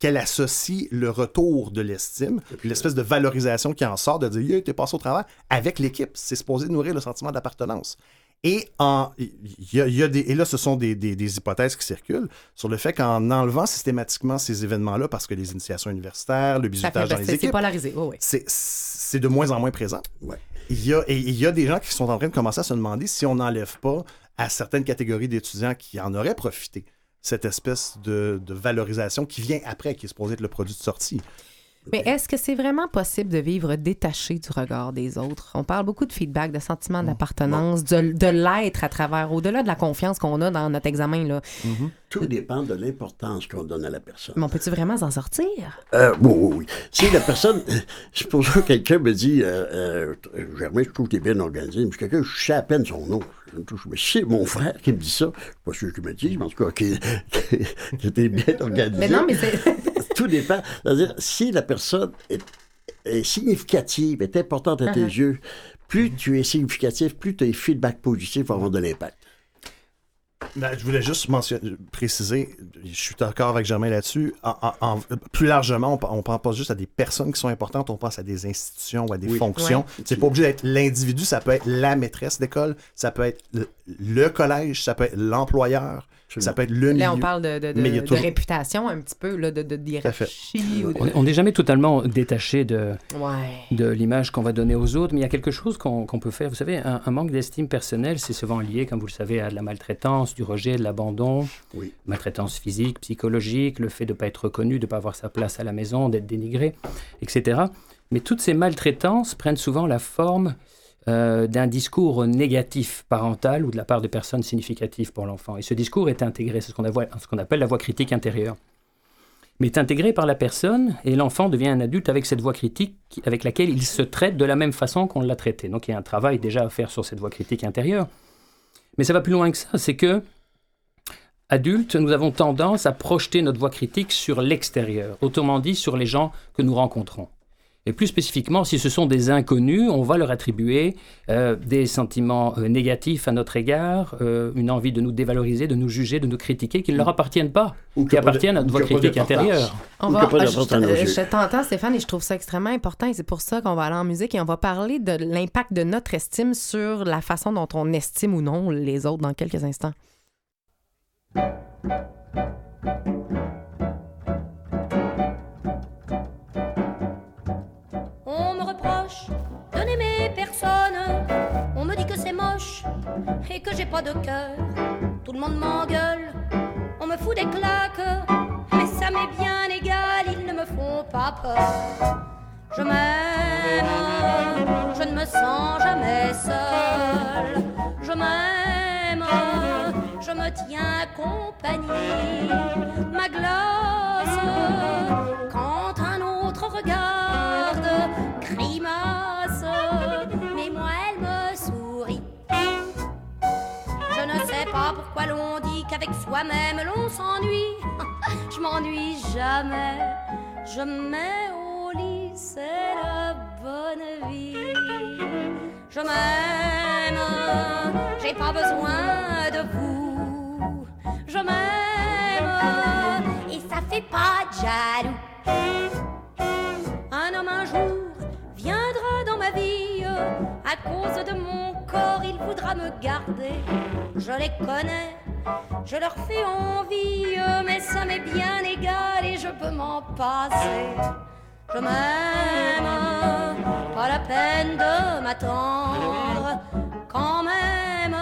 qu'elle associe le retour de l'estime, l'espèce de valorisation qui en sort, de dire yeah, t'es passé au travail avec l'équipe. C'est supposé nourrir le sentiment d'appartenance. Et, en, il y a, il y a des, et là, ce sont des, des- des hypothèses qui circulent sur le fait qu'en enlevant systématiquement ces événements-là, parce que les initiations universitaires, le bizutage dans les c'est polarisé. Oh, oui. c'est- c'est de moins en moins présent. Ouais. Il y, a, et il y a des gens qui sont en train de commencer à se demander si on n'enlève pas à certaines catégories d'étudiants qui en auraient profité cette espèce de, de valorisation qui vient après, qui est supposée être le produit de sortie. Mais est-ce que c'est vraiment possible de vivre détaché du regard des autres? On parle beaucoup de feedback, de sentiment d'appartenance, de, de l'être à travers, au-delà de la confiance qu'on a dans notre examen. Là. Tout dépend de l'importance qu'on donne à la personne. Mais on peut-tu vraiment s'en sortir? Euh, oui, oui, oui. Si la personne. C'est pour ça que quelqu'un me dit euh, euh, Germain, je trouve que tu es bien organisé. Mais quelqu'un, je sais à peine son nom. Je me touche- Mais c'est mon frère qui me dit ça. Je suis pas sûr qu'il me dise, mais en tout cas, était bien organisé. Mais non, mais c'est. Tout dépend. C'est-à-dire, si la personne est, est significative, est importante à tes Uh-huh. yeux, plus tu es significatif, plus tes feedbacks positifs vont avoir de l'impact. Ben, je voulais juste mentionner, préciser, je suis d'accord avec Germain là-dessus. En- en- en- plus largement, on, ne pense pas juste à des personnes qui sont importantes, on pense à des institutions ou à des Oui. fonctions. C'est pas obligé d'être l'individu, ça peut être la maîtresse d'école, ça peut être le, le collège, ça peut être l'employeur, ça peut être le milieu. Là, on parle de, réputation un petit peu, là, de, hiérarchie. ou de- On est- on n'est jamais totalement détaché de, Ouais. de l'image qu'on va donner aux autres, mais il y a quelque chose qu'on peut faire. Vous savez, un, un manque d'estime personnelle, c'est souvent lié, comme vous le savez, à de la maltraitance, du rejet, de l'abandon, Oui. maltraitance physique, psychologique, le fait de ne pas être reconnu, de ne pas avoir sa place à la maison, d'être dénigré, etc. Mais toutes ces maltraitances prennent souvent la forme euh, d'un discours négatif parental ou de la part de personnes significatives pour l'enfant. Et ce discours est intégré, c'est ce qu'on appelle la voix critique intérieure. Mais est intégré par la personne et l'enfant devient un adulte avec cette voix critique avec laquelle il se traite de la même façon qu'on l'a traité. Donc il y a un travail déjà à faire sur cette voix critique intérieure. Mais ça va plus loin que ça, c'est que adultes, nous avons tendance à projeter notre voix critique sur l'extérieur, autrement dit sur les gens que nous rencontrons. Et plus spécifiquement, si ce sont des inconnus, on va leur attribuer euh, des sentiments euh, négatifs à notre égard, euh, une envie de nous dévaloriser, de nous juger, de nous critiquer, qui ne leur appartiennent pas, Ou qui appartiennent à notre voix critique intérieure. On va, ah, je, je t'entends, Stéphane, et je trouve ça extrêmement important. Et c'est pour ça qu'on va aller en musique et on va parler de l'impact de notre estime sur la façon dont on estime ou non les autres dans quelques instants. On me reproche de n'aimer personne. On me dit que c'est moche et que j'ai pas de cœur. Tout le monde m'engueule, on me fout des claques. Mais ça m'est bien égal, ils ne me font pas peur. Je m'aime, je ne me sens jamais seule. Je m'aime, je me tiens compagnie. Ma glace, quand un autre regarde, grimace, mais moi elle me sourit. Je ne sais pas pourquoi l'on dit qu'avec soi-même l'on s'ennuie. Je m'ennuie jamais. Je mets au lit, c'est la bonne vie. Je m'aime, j'ai pas besoin de vous. Je m'aime, et ça fait pas de jaloux. Un homme un jour viendra dans ma vie. À cause de mon corps, il voudra me garder. Je les connais, je leur fais envie, mais ça m'est bien égal et je peux m'en passer. Je m'aime, pas la peine de m'attendre. Quand même,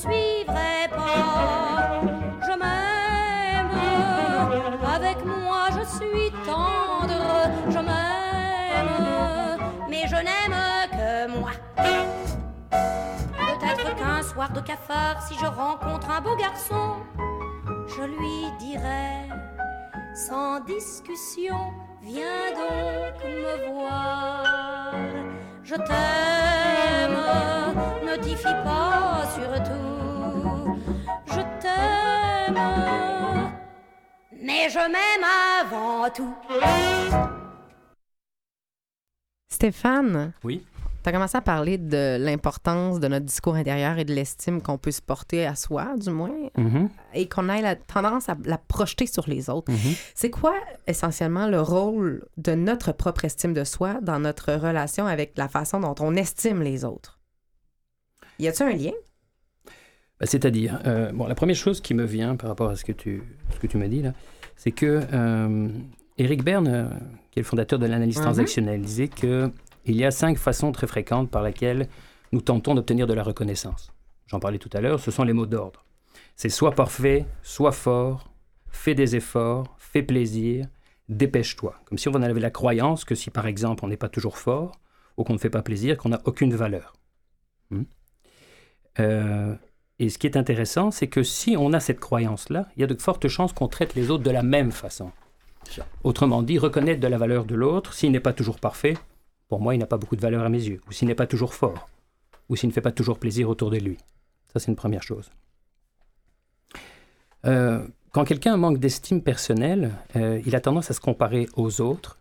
suivrai pas. Je m'aime, avec moi je suis tendre. Je m'aime, mais je n'aime que moi. Peut-être qu'un soir de cafard, si je rencontre un beau garçon, je lui dirai sans discussion, viens donc me voir. Je t'aime, ne t'y fie pas surtout. Je t'aime, mais je m'aime avant tout. Stéphane, Oui. Tu as commencé à parler de l'importance de notre discours intérieur et de l'estime qu'on peut se porter à soi, du moins, Mhm, et qu'on ait la tendance à la projeter sur les autres. mhm. C'est quoi essentiellement le rôle de notre propre estime de soi dans notre relation avec la façon dont on estime les autres? Y a-t-il un lien? Bah, C'est-à-dire, euh, bon, la première chose qui me vient par rapport à ce que tu, ce que tu m'as dit là, c'est que euh, Eric Berne, euh, qui est le fondateur de l'analyse Mhm. transactionnelle, disait que il y a cinq façons très fréquentes par lesquelles nous tentons d'obtenir de la reconnaissance. J'en parlais tout à l'heure, ce sont les mots d'ordre. C'est soit parfait, soit fort, fais des efforts, fais plaisir, dépêche-toi. Comme si on avait la croyance que si par exemple on n'est pas toujours fort, ou qu'on ne fait pas plaisir, qu'on n'a aucune valeur. Hmm? Euh, et ce qui est intéressant, c'est que si on a cette croyance-là, il y a de fortes chances qu'on traite les autres de la même façon. Autrement dit, reconnaître de la valeur de l'autre, s'il n'est pas toujours parfait, pour moi, il n'a pas beaucoup de valeur à mes yeux. Ou s'il n'est pas toujours fort. Ou s'il ne fait pas toujours plaisir autour de lui. Ça, c'est une première chose. Euh, quand quelqu'un manque d'estime personnelle, euh, il a tendance à se comparer aux autres.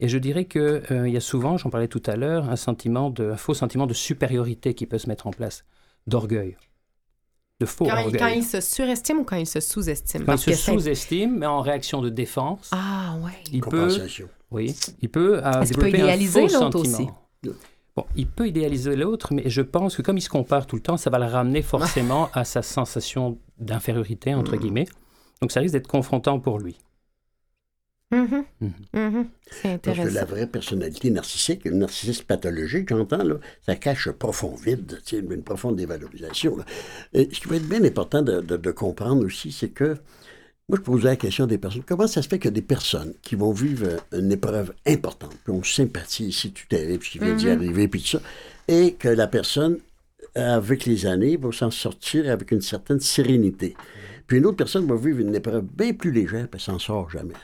Et je dirais qu'il il y a souvent, j'en parlais tout à l'heure, un, sentiment de, un faux sentiment de supériorité qui peut se mettre en place, d'orgueil. De faux Quand, il- orgueil. quand il se surestime ou quand il se sous-estime? Quand il se sous-estime, mais en réaction de défense, Ah, ouais. il peut. Oui, il peut, euh, peut développer un idéaliser faux l'autre sentiment. Bon, il peut idéaliser l'autre, mais je pense que comme il se compare tout le temps, ça va le ramener forcément à sa sensation d'infériorité, entre guillemets. Donc ça risque d'être confrontant pour lui. Mhm. Mhm. Mhm. C'est Parce que intéressant. la vraie personnalité narcissique, le narcissisme pathologique, j'entends, là, ça cache un profond vide, une profonde dévalorisation. là. Et ce qui va être bien important de, de- de comprendre aussi, c'est que, moi, je posais la question des personnes, comment ça se fait a des personnes qui vont vivre une épreuve importante, puis on sympathise, c'est tout terrible, ce qui vient d'y arriver, puis tout ça, et que la personne, avec les années, va s'en sortir avec une certaine sérénité. Puis une autre personne va vivre une épreuve bien plus légère, puis elle s'en sort jamais.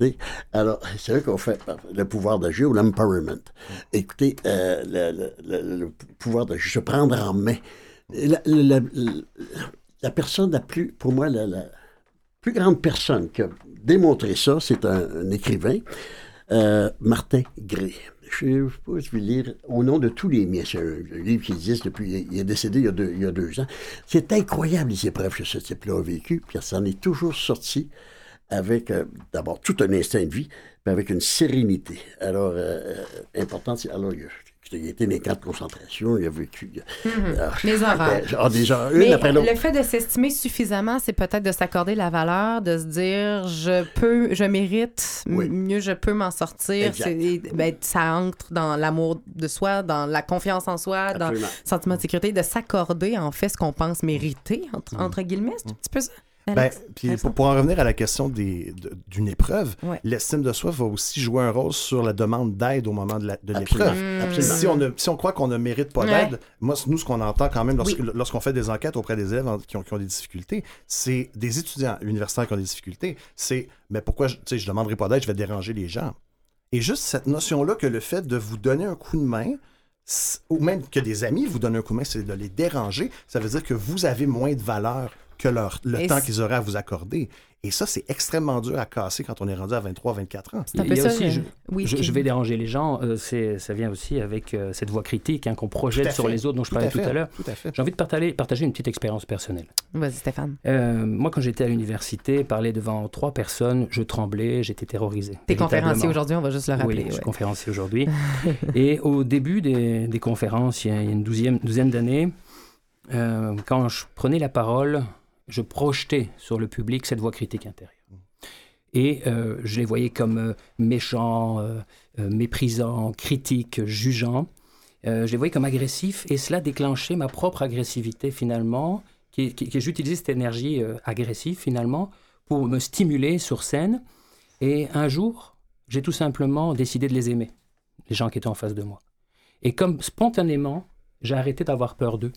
Tu Alors, c'est là qu'on fait le pouvoir d'agir ou l'empowerment. Écoutez, euh, le, le- le- le pouvoir d'agir, se prendre en main. La, la- la- la personne la plus, pour moi, la plus grande personne qui a démontré ça, c'est un, écrivain, euh, Martin Gray. Je ne sais pas si je vais lire au nom de tous les miens. C'est un, livre qui existe depuis. Il est décédé il y a deux, ans. C'est incroyable les épreuves que ce type-là a vécues, puis il s'en est toujours sorti avec euh, d'abord tout un instinct de vie, puis avec une sérénité. Alors, euh, euh, importante, alors, il a été dans les camps de concentration, il a vécu. Les horreurs. des une Mais après l'autre. le fait de s'estimer suffisamment, c'est peut-être de s'accorder la valeur, de se dire je peux, je mérite, Oui. mieux je peux m'en sortir. Ben, ça entre dans l'amour de soi, dans la confiance en soi, dans le sentiment de sécurité, de s'accorder en fait ce qu'on pense mériter, entre, entre guillemets. C'est un petit peu ça. Ben, Alex? puis pour, pour en revenir à la question d'une épreuve, Ouais. l'estime de soi va aussi jouer un rôle sur la demande d'aide au moment de l'épreuve. Absolument. Si on, ne- si on croit qu'on ne mérite pas Mm. Ouais. d'aide, moi, nous, ce qu'on entend quand même Oui. lorsqu'on fait des enquêtes auprès des élèves en- qui ont, qui ont des difficultés, c'est des étudiants universitaires qui ont des difficultés, c'est mais pourquoi je ne demanderai pas d'aide, je vais déranger les gens. Et juste cette notion-là que le fait de vous donner un coup de main, ou même que des amis vous donnent un coup de main, c'est de les déranger, ça veut dire que vous avez moins de valeur que leur, le Et temps qu'ils auraient à vous accorder. Et ça, c'est extrêmement dur à casser quand on est rendu à 23, 24 ans. C'est un Il peu y a ça. aussi, le- je- oui, Je, vais déranger les gens, euh, c'est, ça vient aussi avec euh, cette voix critique hein, qu'on projette sur les autres dont je Tout parlais à tout à l'heure. J'ai envie de partager, partager une petite expérience personnelle. Vas-y, Stéphane. Euh, moi, quand j'étais à l'université, parler devant trois personnes, je tremblais, j'étais terrorisé. T'es conférencier aujourd'hui, on va juste le rappeler. Oui, je suis ouais. conférencier aujourd'hui. Et au début des, des conférences, il y a, une douzième, douzaine d'années, euh, quand je prenais la parole, je projetais sur le public cette voix critique intérieure. Et euh, je les voyais comme euh, méchants, euh, méprisants, critiques, jugeants. Je les voyais comme agressifs et cela déclenchait ma propre agressivité finalement, qui, qui- j'utilisais cette énergie agressive finalement pour me stimuler sur scène. Et un jour, j'ai tout simplement décidé de les aimer, les gens qui étaient en face de moi. Et comme spontanément, j'ai arrêté d'avoir peur d'eux.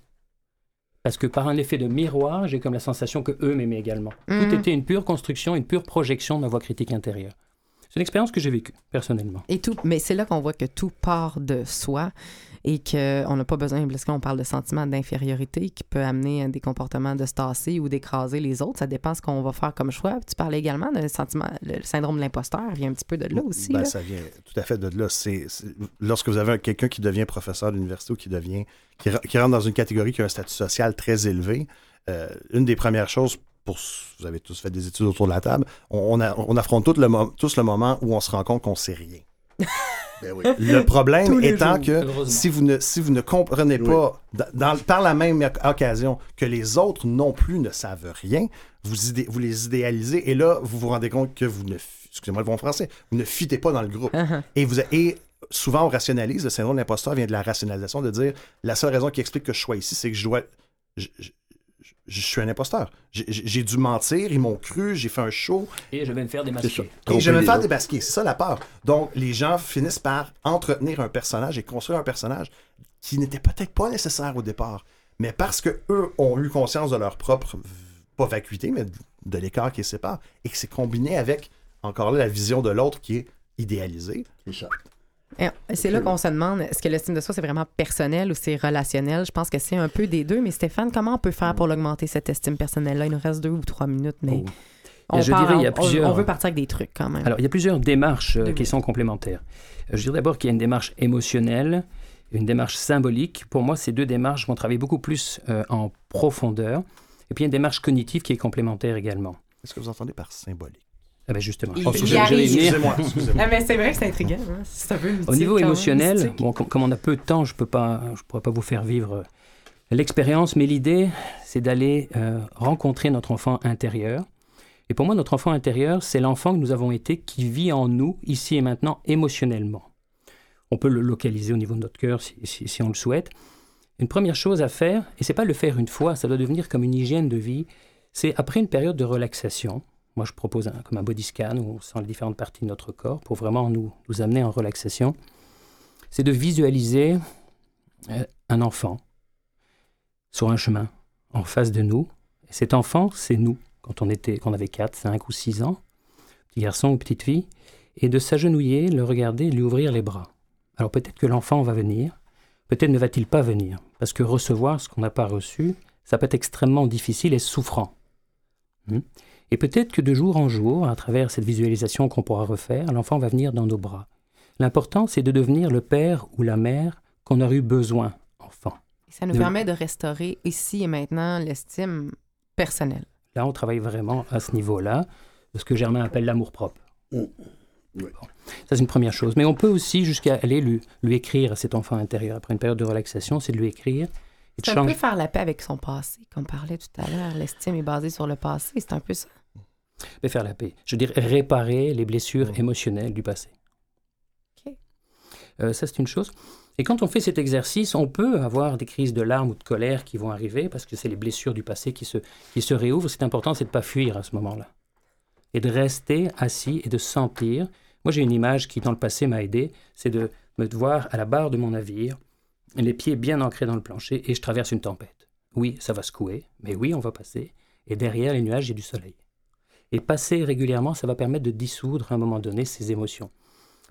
Parce que par un effet de miroir, j'ai comme la sensation que eux m'aimaient également. Tout était une pure construction, une pure projection de ma voix critique intérieure. C'est une expérience que j'ai vécue, personnellement. Et tout, mais c'est là qu'on voit que tout part de soi et qu'on n'a pas besoin, parce qu'on parle de sentiment d'infériorité qui peut amener à des comportements de se tasser ou d'écraser les autres. Ça dépend ce qu'on va faire comme choix. Tu parlais également de sentiment, le syndrome de l'imposteur vient un petit peu de là aussi. Ben, là. ça vient tout à fait de là. C'est, lorsque vous avez un- quelqu'un qui devient professeur d'université ou qui devient qui rentre dans une catégorie qui a un statut social très élevé, euh, une des premières choses pour vous avez tous fait des études autour de la table, on, on a- on affronte tout le mo- tous le moment où on se rend compte qu'on sait rien. Ben oui. Le problème étant jours, que si vous, ne, si vous ne comprenez Oui. pas, dans- par la même oc- occasion, que les autres non plus ne savent rien, vous, idé- vous les idéalisez et là, vous vous rendez compte que vous ne, excusez-moi le bon français, vous ne fitez pas dans le groupe. Uh-huh. et, vous, et souvent, on rationalise. Le syndrome de l'imposteur vient de la rationalisation, de dire la seule raison qui explique que je sois ici, c'est que je dois. Je, je- je suis un imposteur. J'ai- dû mentir, ils m'ont cru, j'ai fait un show. Et je vais me faire démasquer. Et je vais me faire démasquer, c'est ça la peur. Donc, les gens finissent par entretenir un personnage et construire un personnage qui n'était peut-être pas nécessaire au départ. Mais parce que eux ont eu conscience de leur propre, pas vacuité, mais de l'écart qui les sépare, et que c'est combiné avec, encore là, la vision de l'autre qui est idéalisée. C'est C'est là qu'on se demande, est-ce que l'estime de soi, c'est vraiment personnel ou c'est relationnel? Je pense que c'est un peu des deux. Mais Stéphane, comment on peut faire pour l'augmenter, cette estime personnelle-là? Il nous reste deux ou trois minutes, mais Oh. on, Je part- dirais, il y a on- plusieurs- on veut partir avec des trucs quand même. Alors, il y a plusieurs démarches euh, Oui, qui sont complémentaires. Euh, Je dirais d'abord qu'il y a une démarche émotionnelle, une démarche symbolique. Pour moi, ces deux démarches vont travailler beaucoup plus euh, en profondeur. Et puis, il y a une démarche cognitive qui est complémentaire également. Qu'est-ce que vous entendez par symbolique? Ah ben justement, venir. Excusez-moi, excusez-moi. Ah, mais c'est vrai que c'est intriguant. hein. C'est un peu Au niveau émotionnel, bon, com- comme on a peu de temps, je peux pas, je pourrais pas vous faire vivre euh, l'expérience, mais l'idée, c'est d'aller euh, rencontrer notre enfant intérieur. Et pour moi, notre enfant intérieur, c'est l'enfant que nous avons été qui vit en nous, ici et maintenant, émotionnellement. On peut le localiser au niveau de notre cœur si, si- si on le souhaite. Une première chose à faire, et c'est pas le faire une fois, ça doit devenir comme une hygiène de vie, c'est après une période de relaxation. Moi, je propose un- comme un body scan où on sent les différentes parties de notre corps pour vraiment nous, nous amener en relaxation. C'est de visualiser euh, un enfant sur un chemin en face de nous. Et cet enfant, c'est nous, quand on, était, quand on avait 4, 5 ou 6 ans, petit garçon ou petite fille, et de s'agenouiller, le regarder, lui ouvrir les bras. Alors peut-être que l'enfant va venir, peut-être ne va-t-il pas venir, parce que recevoir ce qu'on n'a pas reçu, ça peut être extrêmement difficile et souffrant. Hmm. Et peut-être que de jour en jour, à travers cette visualisation qu'on pourra refaire, l'enfant va venir dans nos bras. L'important, c'est de devenir le père ou la mère qu'on aurait eu besoin, enfant. Ça nous de- permet de restaurer ici et maintenant l'estime personnelle. Là, on travaille vraiment à ce niveau-là, de ce que Germain appelle l'amour-propre. Mm. Oui. Bon. Ça, c'est une première chose. Mais on peut aussi jusqu'à aller lui, lui écrire à cet enfant intérieur. Après une période de relaxation, c'est de lui écrire et de C'est un peu changer. faire la paix avec son passé, comme on parlait tout à l'heure. L'estime est basée sur le passé, c'est un peu ça. De faire la paix. Je veux dire, réparer les blessures émotionnelles du passé. Euh, ça, c'est une chose. Et quand on fait cet exercice, on peut avoir des crises de larmes ou de colère qui vont arriver parce que c'est les blessures du passé qui se, qui se réouvrent. C'est important, c'est de ne pas fuir à ce moment-là. Et de rester assis et de sentir. Moi, j'ai une image qui, dans le passé, m'a aidé. C'est de me voir à la barre de mon navire, les pieds bien ancrés dans le plancher, et je traverse une tempête. Oui, ça va secouer, mais oui, on va passer. Et derrière les nuages, il y a du soleil. Et passer régulièrement, ça va permettre de dissoudre à un moment donné ces émotions.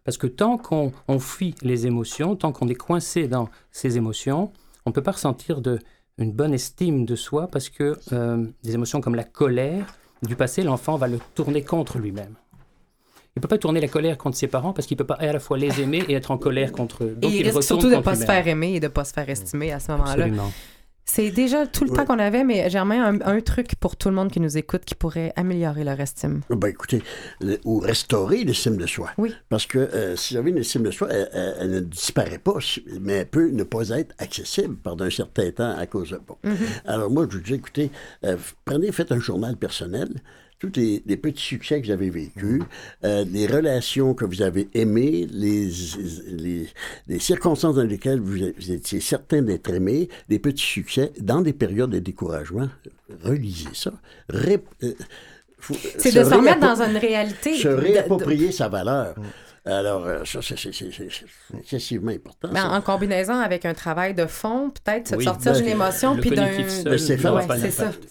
Parce que tant qu'on on fuit les émotions, tant qu'on est coincé dans ces émotions, on ne peut pas ressentir de, une bonne estime de soi parce que euh, des émotions comme la colère du passé, l'enfant va le tourner contre lui-même. Il ne peut pas tourner la colère contre ses parents parce qu'il ne peut pas à la fois les aimer et être en colère contre eux. Donc et il risque surtout de ne pas se faire aimer et de ne pas se faire estimer à ce moment-là. Absolument. C'est déjà tout le Ouais. temps qu'on avait, mais Germain, un, un truc pour tout le monde qui nous écoute qui pourrait améliorer leur estime. Ben écoutez, le- ou restaurer l'estime de soi. Oui. Parce que euh, si vous avez une estime de soi, elle, elle- elle ne disparaît pas, mais elle peut ne pas être accessible pendant un certain temps à cause de bon. Alors moi, je vous dis, écoutez, euh, prenez, faites un journal personnel. Tous les, les petits succès que vous avez vécus, euh, les relations que vous avez aimées, les, les, les circonstances dans lesquelles vous, vous étiez certain d'être aimé, les petits succès, dans des périodes de découragement, relisez ça. Ré- euh, faut- C'est de se remettre dans une réalité. se de- de- réapproprier sa valeur. Alors, euh, ça, c'est excessivement important. Ben, ça. en combinaison avec un travail de fond, peut-être Oui, sortir ben, d'une émotion le puis d'un. Ben, Stéphane, Ouais,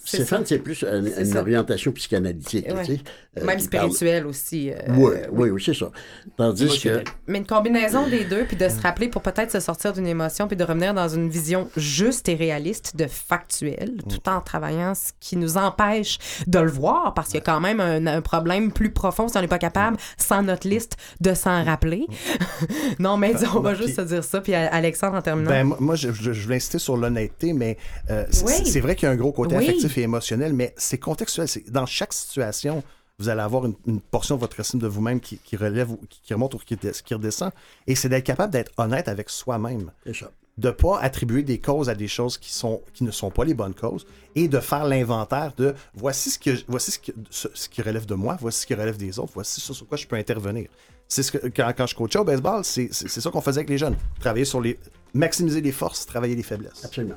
c'est Stéphane, plus une, orientation psychanalytique. Ouais. tu sais. Euh, Même il parle- spirituel aussi. euh, Oui, oui, oui, c'est ça. Tandis que. Mais une combinaison des deux, puis de se rappeler pour peut-être se sortir d'une émotion, puis de revenir dans une vision juste et réaliste de factuel, tout en travaillant ce qui nous empêche de le voir, parce qu'il y a quand même un, un problème plus profond si on n'est pas capable, sans notre liste, de s'en rappeler. non, mais dis, on va juste se dire ça. Puis Alexandre, en terminant. Ben, moi, je, je- je voulais insister sur l'honnêteté, mais euh, c'est Oui. vrai qu'il y a un gros côté Oui. affectif et émotionnel, mais c'est contextuel. C'est- Dans chaque situation, vous allez avoir une, une portion de votre estime de vous-même qui, qui relève, ou qui, qui remonte ou qui, qui redescend. Et c'est d'être capable d'être honnête avec soi-même. De ne pas attribuer des causes à des choses qui, sont, qui ne sont pas les bonnes causes et de faire l'inventaire de voici, ce, que, voici ce, qui relève de moi, voici ce qui relève des autres, voici ce sur quoi je peux intervenir. C'est ce que, quand, quand je coachais au baseball, c'est ça qu'on faisait avec les jeunes. Travailler sur les. maximiser les forces, travailler les faiblesses. Absolument.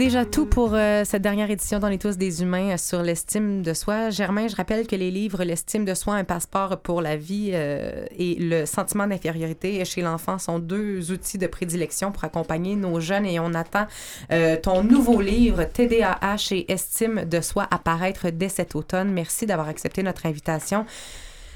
Déjà tout pour euh, cette dernière édition dans les tous des humains euh, sur l'estime de soi. Germain, je rappelle que les livres L'estime de soi, un passeport pour la vie euh, et le sentiment d'infériorité chez l'enfant sont deux outils de prédilection pour accompagner nos jeunes et on attend ton nouveau livre TDAH et estime de soi apparaître dès cet automne. Merci d'avoir accepté notre invitation.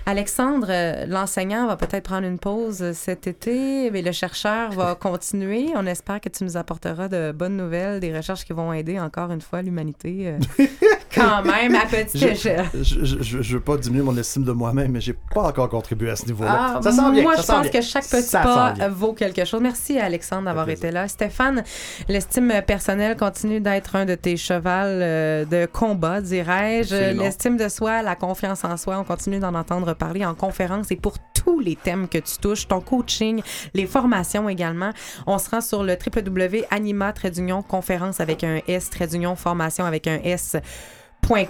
Alexandre, euh, l'enseignant va peut-être prendre une pause euh, cet été, mais le chercheur va continuer. On espère que tu nous apporteras de bonnes nouvelles, des recherches qui vont aider encore une fois l'humanité. euh, quand même, à petite Je, échelle. je, je veux pas diminuer mon estime de moi-même, mais j'ai pas encore contribué à ce niveau-là. Ah, ça sent bien. Moi, ça je sent pense bien. que chaque petit Ça pas vaut quelque chose. Merci, Alexandre, d'avoir été là. Stéphane, l'estime personnelle continue d'être un de tes chevals de combat, dirais-je. L'estime de soi, la confiance en soi, on continue d'en entendre parler en conférence et pour tous les thèmes que tu touches, ton coaching, les formations également. On se rend sur le www.anima conférence avec un S, formation avec un S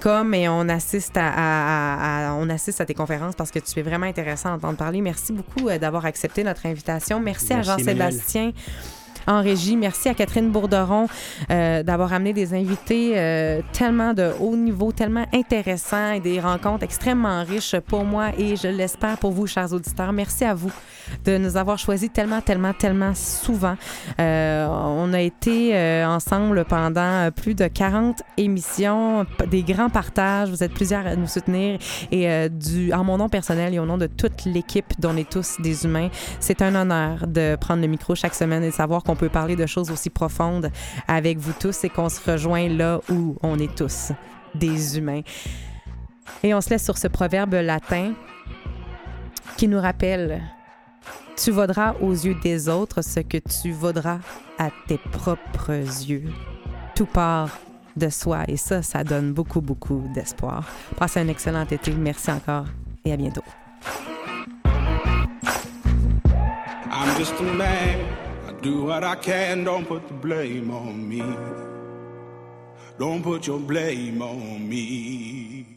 .com et on assiste à, à- à- on assiste à tes conférences parce que tu es vraiment intéressant à entendre parler. Merci beaucoup euh, d'avoir accepté notre invitation. Merci, à Merci, Jean-Sébastien. En régie, merci à Catherine Bourderon euh, d'avoir amené des invités euh, tellement de haut niveau, tellement intéressants et des rencontres extrêmement riches pour moi et je l'espère pour vous, chers auditeurs. Merci à vous de nous avoir choisis tellement, tellement, tellement souvent. Euh, on a été euh, ensemble pendant plus de 40 émissions, des grands partages. Vous êtes plusieurs à nous soutenir. Et euh, du, en mon nom personnel et au nom de toute l'équipe dont on est tous des humains, c'est un honneur de prendre le micro chaque semaine et de savoir qu'on peut parler de choses aussi profondes avec vous tous et qu'on se rejoint là où on est tous des humains. Et on se laisse sur ce proverbe latin qui nous rappelle tu vaudras aux yeux des autres ce que tu vaudras à tes propres yeux. Tout part de soi et ça, ça donne beaucoup, beaucoup d'espoir. Passez un excellent été. Merci encore et à bientôt. Do what I can. Don't put the blame on me. Don't put your blame on me.